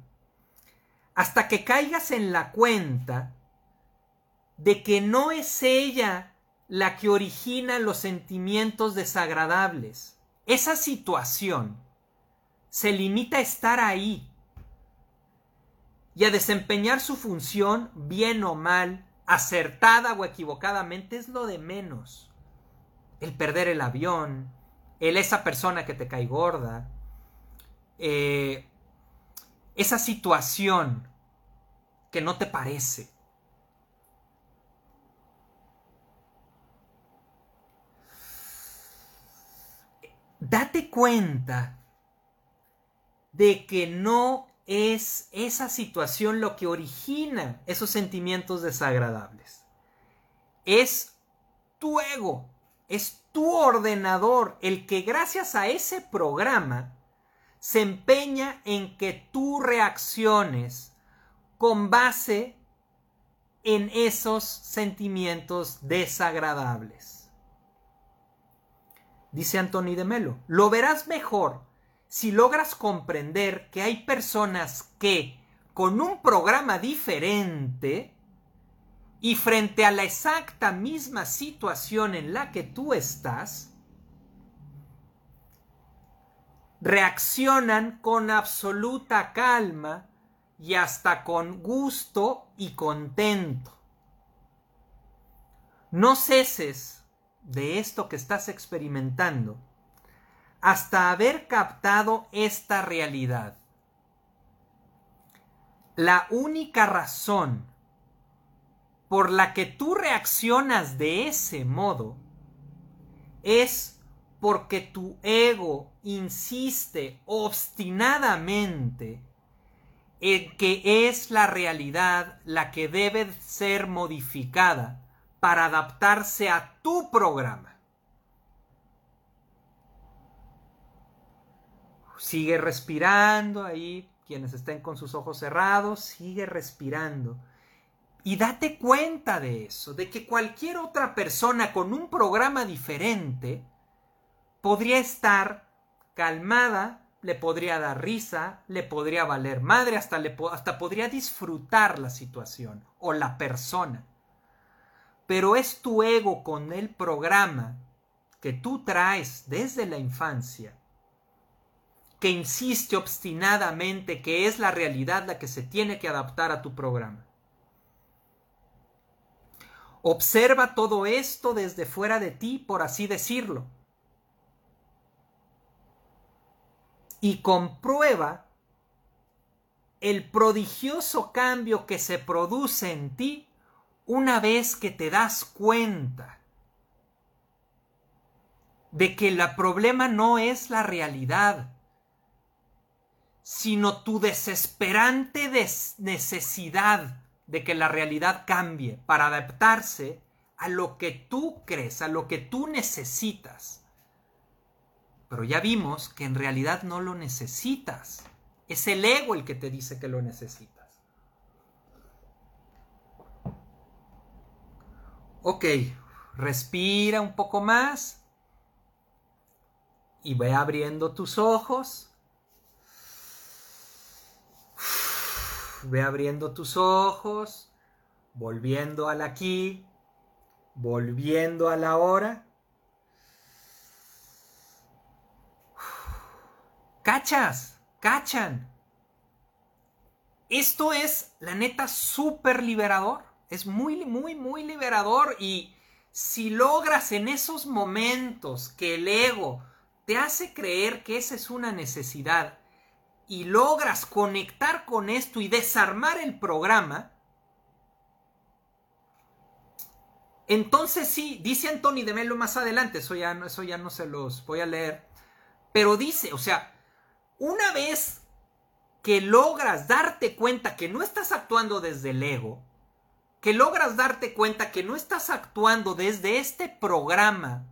hasta que caigas en la cuenta de que no es ella la que origina los sentimientos desagradables. Esa situación se limita a estar ahí y a desempeñar su función, bien o mal, acertada o equivocadamente, es lo de menos. El perder el avión, el esa persona que te cae gorda, eh, esa situación que no te parece, date cuenta de que no es esa situación lo que origina esos sentimientos desagradables. Es tu ego, es tu ordenador el que gracias a ese programa se empeña en que tú reacciones con base en esos sentimientos desagradables dice Anthony de Melo. Lo verás mejor si logras comprender que hay personas que, con un programa diferente, y frente a la exacta misma situación en la que tú estás, reaccionan con absoluta calma y hasta con gusto y contento. No ceses de esto que estás experimentando hasta haber captado esta realidad. La única razón por la que tú reaccionas de ese modo es porque tu ego insiste obstinadamente en que es la realidad la que debe ser modificada para adaptarse a tu programa. Sigue respirando ahí, quienes estén con sus ojos cerrados, sigue respirando. Y date cuenta de eso, de que cualquier otra persona con un programa diferente podría estar calmada, le podría dar risa, le podría valer madre, hasta, hasta podría disfrutar la situación o la persona. Pero es tu ego con el programa que tú traes desde la infancia que insiste obstinadamente que es la realidad la que se tiene que adaptar a tu programa. Observa todo esto desde fuera de ti, por así decirlo. Y comprueba el prodigioso cambio que se produce en ti una vez que te das cuenta de que el problema no es la realidad, sino tu desesperante necesidad de que la realidad cambie para adaptarse a lo que tú crees, a lo que tú necesitas. Pero ya vimos que en realidad no lo necesitas. Es el ego el que te dice que lo necesitas. Ok, respira un poco más y ve abriendo tus ojos. ve abriendo tus ojos, volviendo al aquí, volviendo a la hora. Cachas, cachan. Esto es, la neta, súper liberador. Es muy, muy, muy liberador. Y si logras en esos momentos que el ego te hace creer que esa es una necesidad, y logras conectar con esto y desarmar el programa, entonces sí, dice Anthony de Melo más adelante, eso ya, eso ya no se los voy a leer, pero dice, o sea, una vez que logras darte cuenta que no estás actuando desde el ego, que logras darte cuenta que no estás actuando desde este programa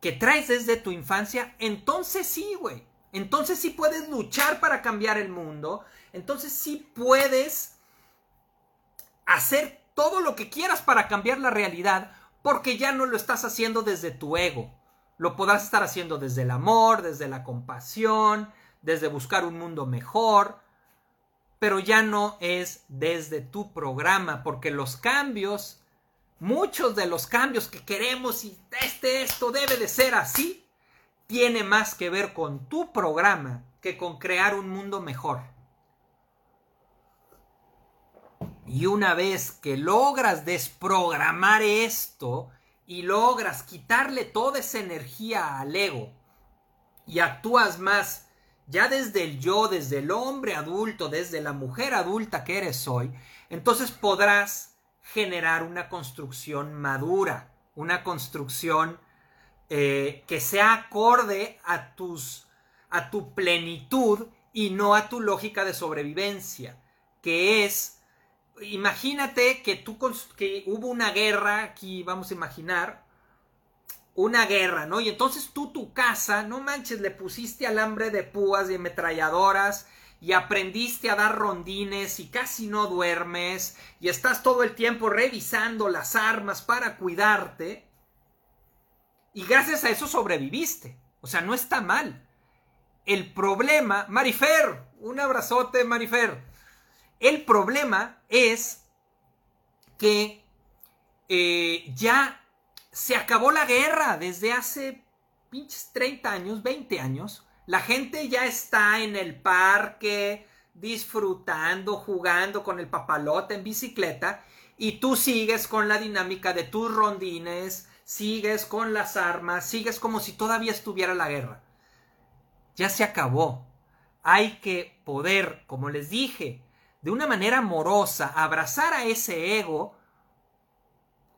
que traes desde tu infancia, entonces sí, güey. Entonces sí puedes luchar para cambiar el mundo. Entonces sí puedes hacer todo lo que quieras para cambiar la realidad porque ya no lo estás haciendo desde tu ego. Lo podrás estar haciendo desde el amor, desde la compasión, desde buscar un mundo mejor, pero ya no es desde tu programa, porque los cambios, muchos de los cambios que queremos y este esto debe de ser así, tiene más que ver con tu programa que con crear un mundo mejor. Y una vez que logras desprogramar esto y logras quitarle toda esa energía al ego y actúas más ya desde el yo, desde el hombre adulto, desde la mujer adulta que eres hoy, entonces podrás generar una construcción madura, una construcción eh, que sea acorde a, tus, a tu plenitud y no a tu lógica de sobrevivencia, que es, imagínate que, tú, que hubo una guerra, aquí vamos a imaginar, una guerra, ¿no? Y entonces tú tu casa, no manches, le pusiste alambre de púas y ametralladoras y aprendiste a dar rondines y casi no duermes y estás todo el tiempo revisando las armas para cuidarte y gracias a eso sobreviviste. O sea, no está mal. El problema, Marifer, un abrazote, Marifer. El problema es que eh, ya se acabó la guerra desde hace pinches 30 años, 20 años. La gente ya está en el parque, disfrutando, jugando con el papalote en bicicleta. Y tú sigues con la dinámica de tus rondines, sigues con las armas, sigues como si todavía estuviera la guerra. Ya se acabó. Hay que poder, como les dije, de una manera amorosa, abrazar a ese ego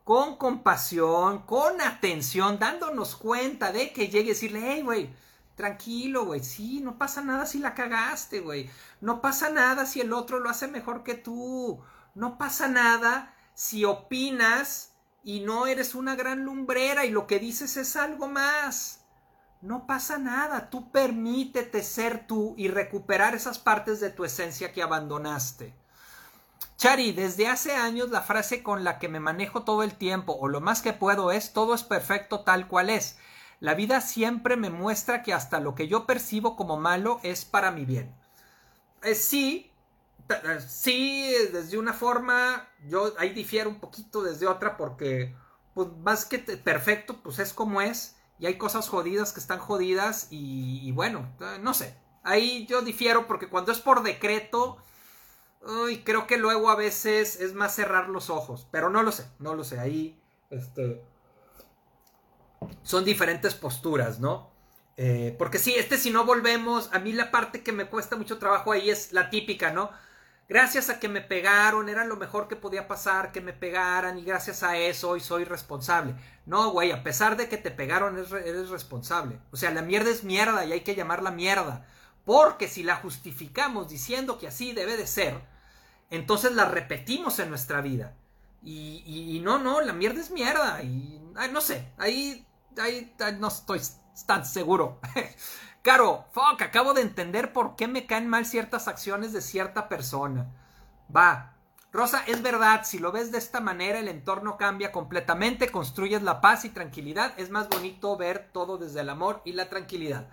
con compasión, con atención, dándonos cuenta de que llegue a decirle, hey, güey, tranquilo, güey, sí, no pasa nada si la cagaste, güey, no pasa nada si el otro lo hace mejor que tú, no pasa nada si opinas y no eres una gran lumbrera y lo que dices es algo más. No pasa nada, tú permítete ser tú y recuperar esas partes de tu esencia que abandonaste. Chari, desde hace años la frase con la que me manejo todo el tiempo o lo más que puedo es todo es perfecto tal cual es. La vida siempre me muestra que hasta lo que yo percibo como malo es para mi bien. Eh, sí, eh, sí, desde una forma, yo ahí difiero un poquito desde otra porque, pues más que perfecto, pues es como es y hay cosas jodidas que están jodidas y, bueno, eh, no sé. Ahí yo difiero porque cuando es por decreto, uy, creo que luego a veces es más cerrar los ojos, pero no lo sé, no lo sé. Ahí, este, son diferentes posturas, ¿no? Eh, porque sí, este si no volvemos, a mí la parte que me cuesta mucho trabajo ahí es la típica, ¿no? Gracias a que me pegaron, era lo mejor que podía pasar, que me pegaran y gracias a eso hoy soy responsable. No, güey, a pesar de que te pegaron eres responsable. O sea, la mierda es mierda y hay que llamarla mierda. Porque si la justificamos diciendo que así debe de ser, entonces la repetimos en nuestra vida. Y, no, no, la mierda es mierda. Y no sé, ahí, ahí, no estoy tan seguro. Caro, fuck, acabo de entender por qué me caen mal ciertas acciones de cierta persona. Va. Rosa, es verdad, si lo ves de esta manera, el entorno cambia completamente, construyes la paz y tranquilidad. Es más bonito ver todo desde el amor y la tranquilidad.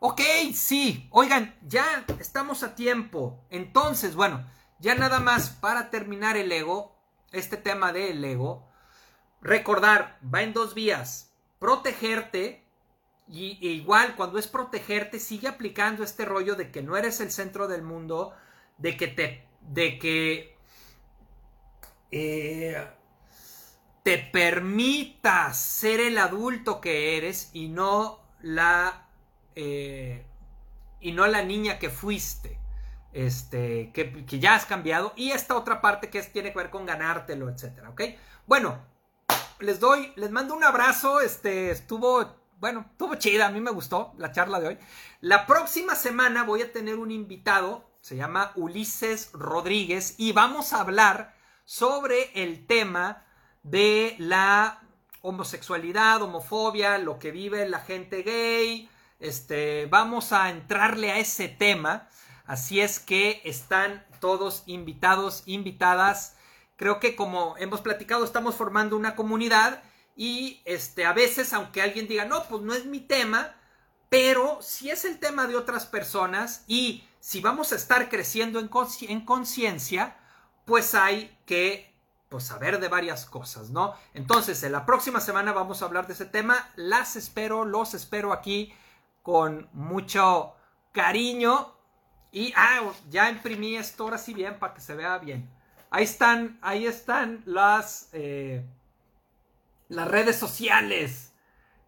Ok, sí. Oigan, ya estamos a tiempo. Entonces, bueno, ya nada más para terminar el ego, este tema del ego, recordar, va en dos vías. Protegerte y igual cuando es protegerte sigue aplicando este rollo de que no eres el centro del mundo, de que te de que eh, te permitas ser el adulto que eres y no la eh, y no la niña que fuiste este, que, ya has cambiado, y esta otra parte que tiene que ver con ganártelo, etcétera, ¿ok? Bueno, les doy, les mando un abrazo, este, estuvo, bueno, estuvo chida, a mí me gustó la charla de hoy. La próxima semana voy a tener un invitado, se llama Ulises Rodríguez, y vamos a hablar sobre el tema de la homosexualidad, homofobia, lo que vive la gente gay, este, vamos a entrarle a ese tema. Así es que están todos invitados, invitadas. Creo que como hemos platicado, estamos formando una comunidad y este, a veces, aunque alguien diga, no, pues no es mi tema, pero si es el tema de otras personas y si vamos a estar creciendo en conciencia, pues hay que pues, saber de varias cosas, ¿no? Entonces, en la próxima semana vamos a hablar de ese tema. Las espero, los espero aquí con mucho cariño y, ah, ya imprimí esto ahora sí bien para que se vea bien. Ahí están, ahí están las, eh, las redes sociales.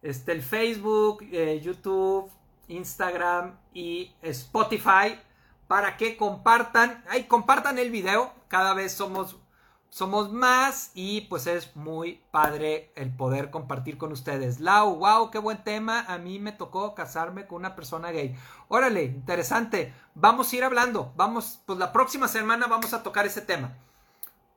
Este, el Facebook, eh, YouTube, Instagram y Spotify para que compartan, compartan el video. Cada vez somos somos más y pues es muy padre el poder compartir con ustedes. Lau, wow, qué buen tema. A mí me tocó casarme con una persona gay. Órale, interesante. Vamos a ir hablando. Vamos, pues la próxima semana vamos a tocar ese tema.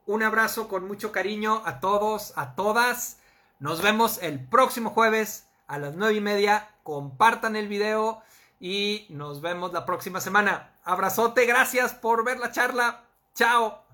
Un abrazo con mucho cariño a todos, a todas. Nos vemos el próximo jueves a las nueve y media. Compartan el video y nos vemos la próxima semana. Abrazote, gracias por ver la charla. Chao.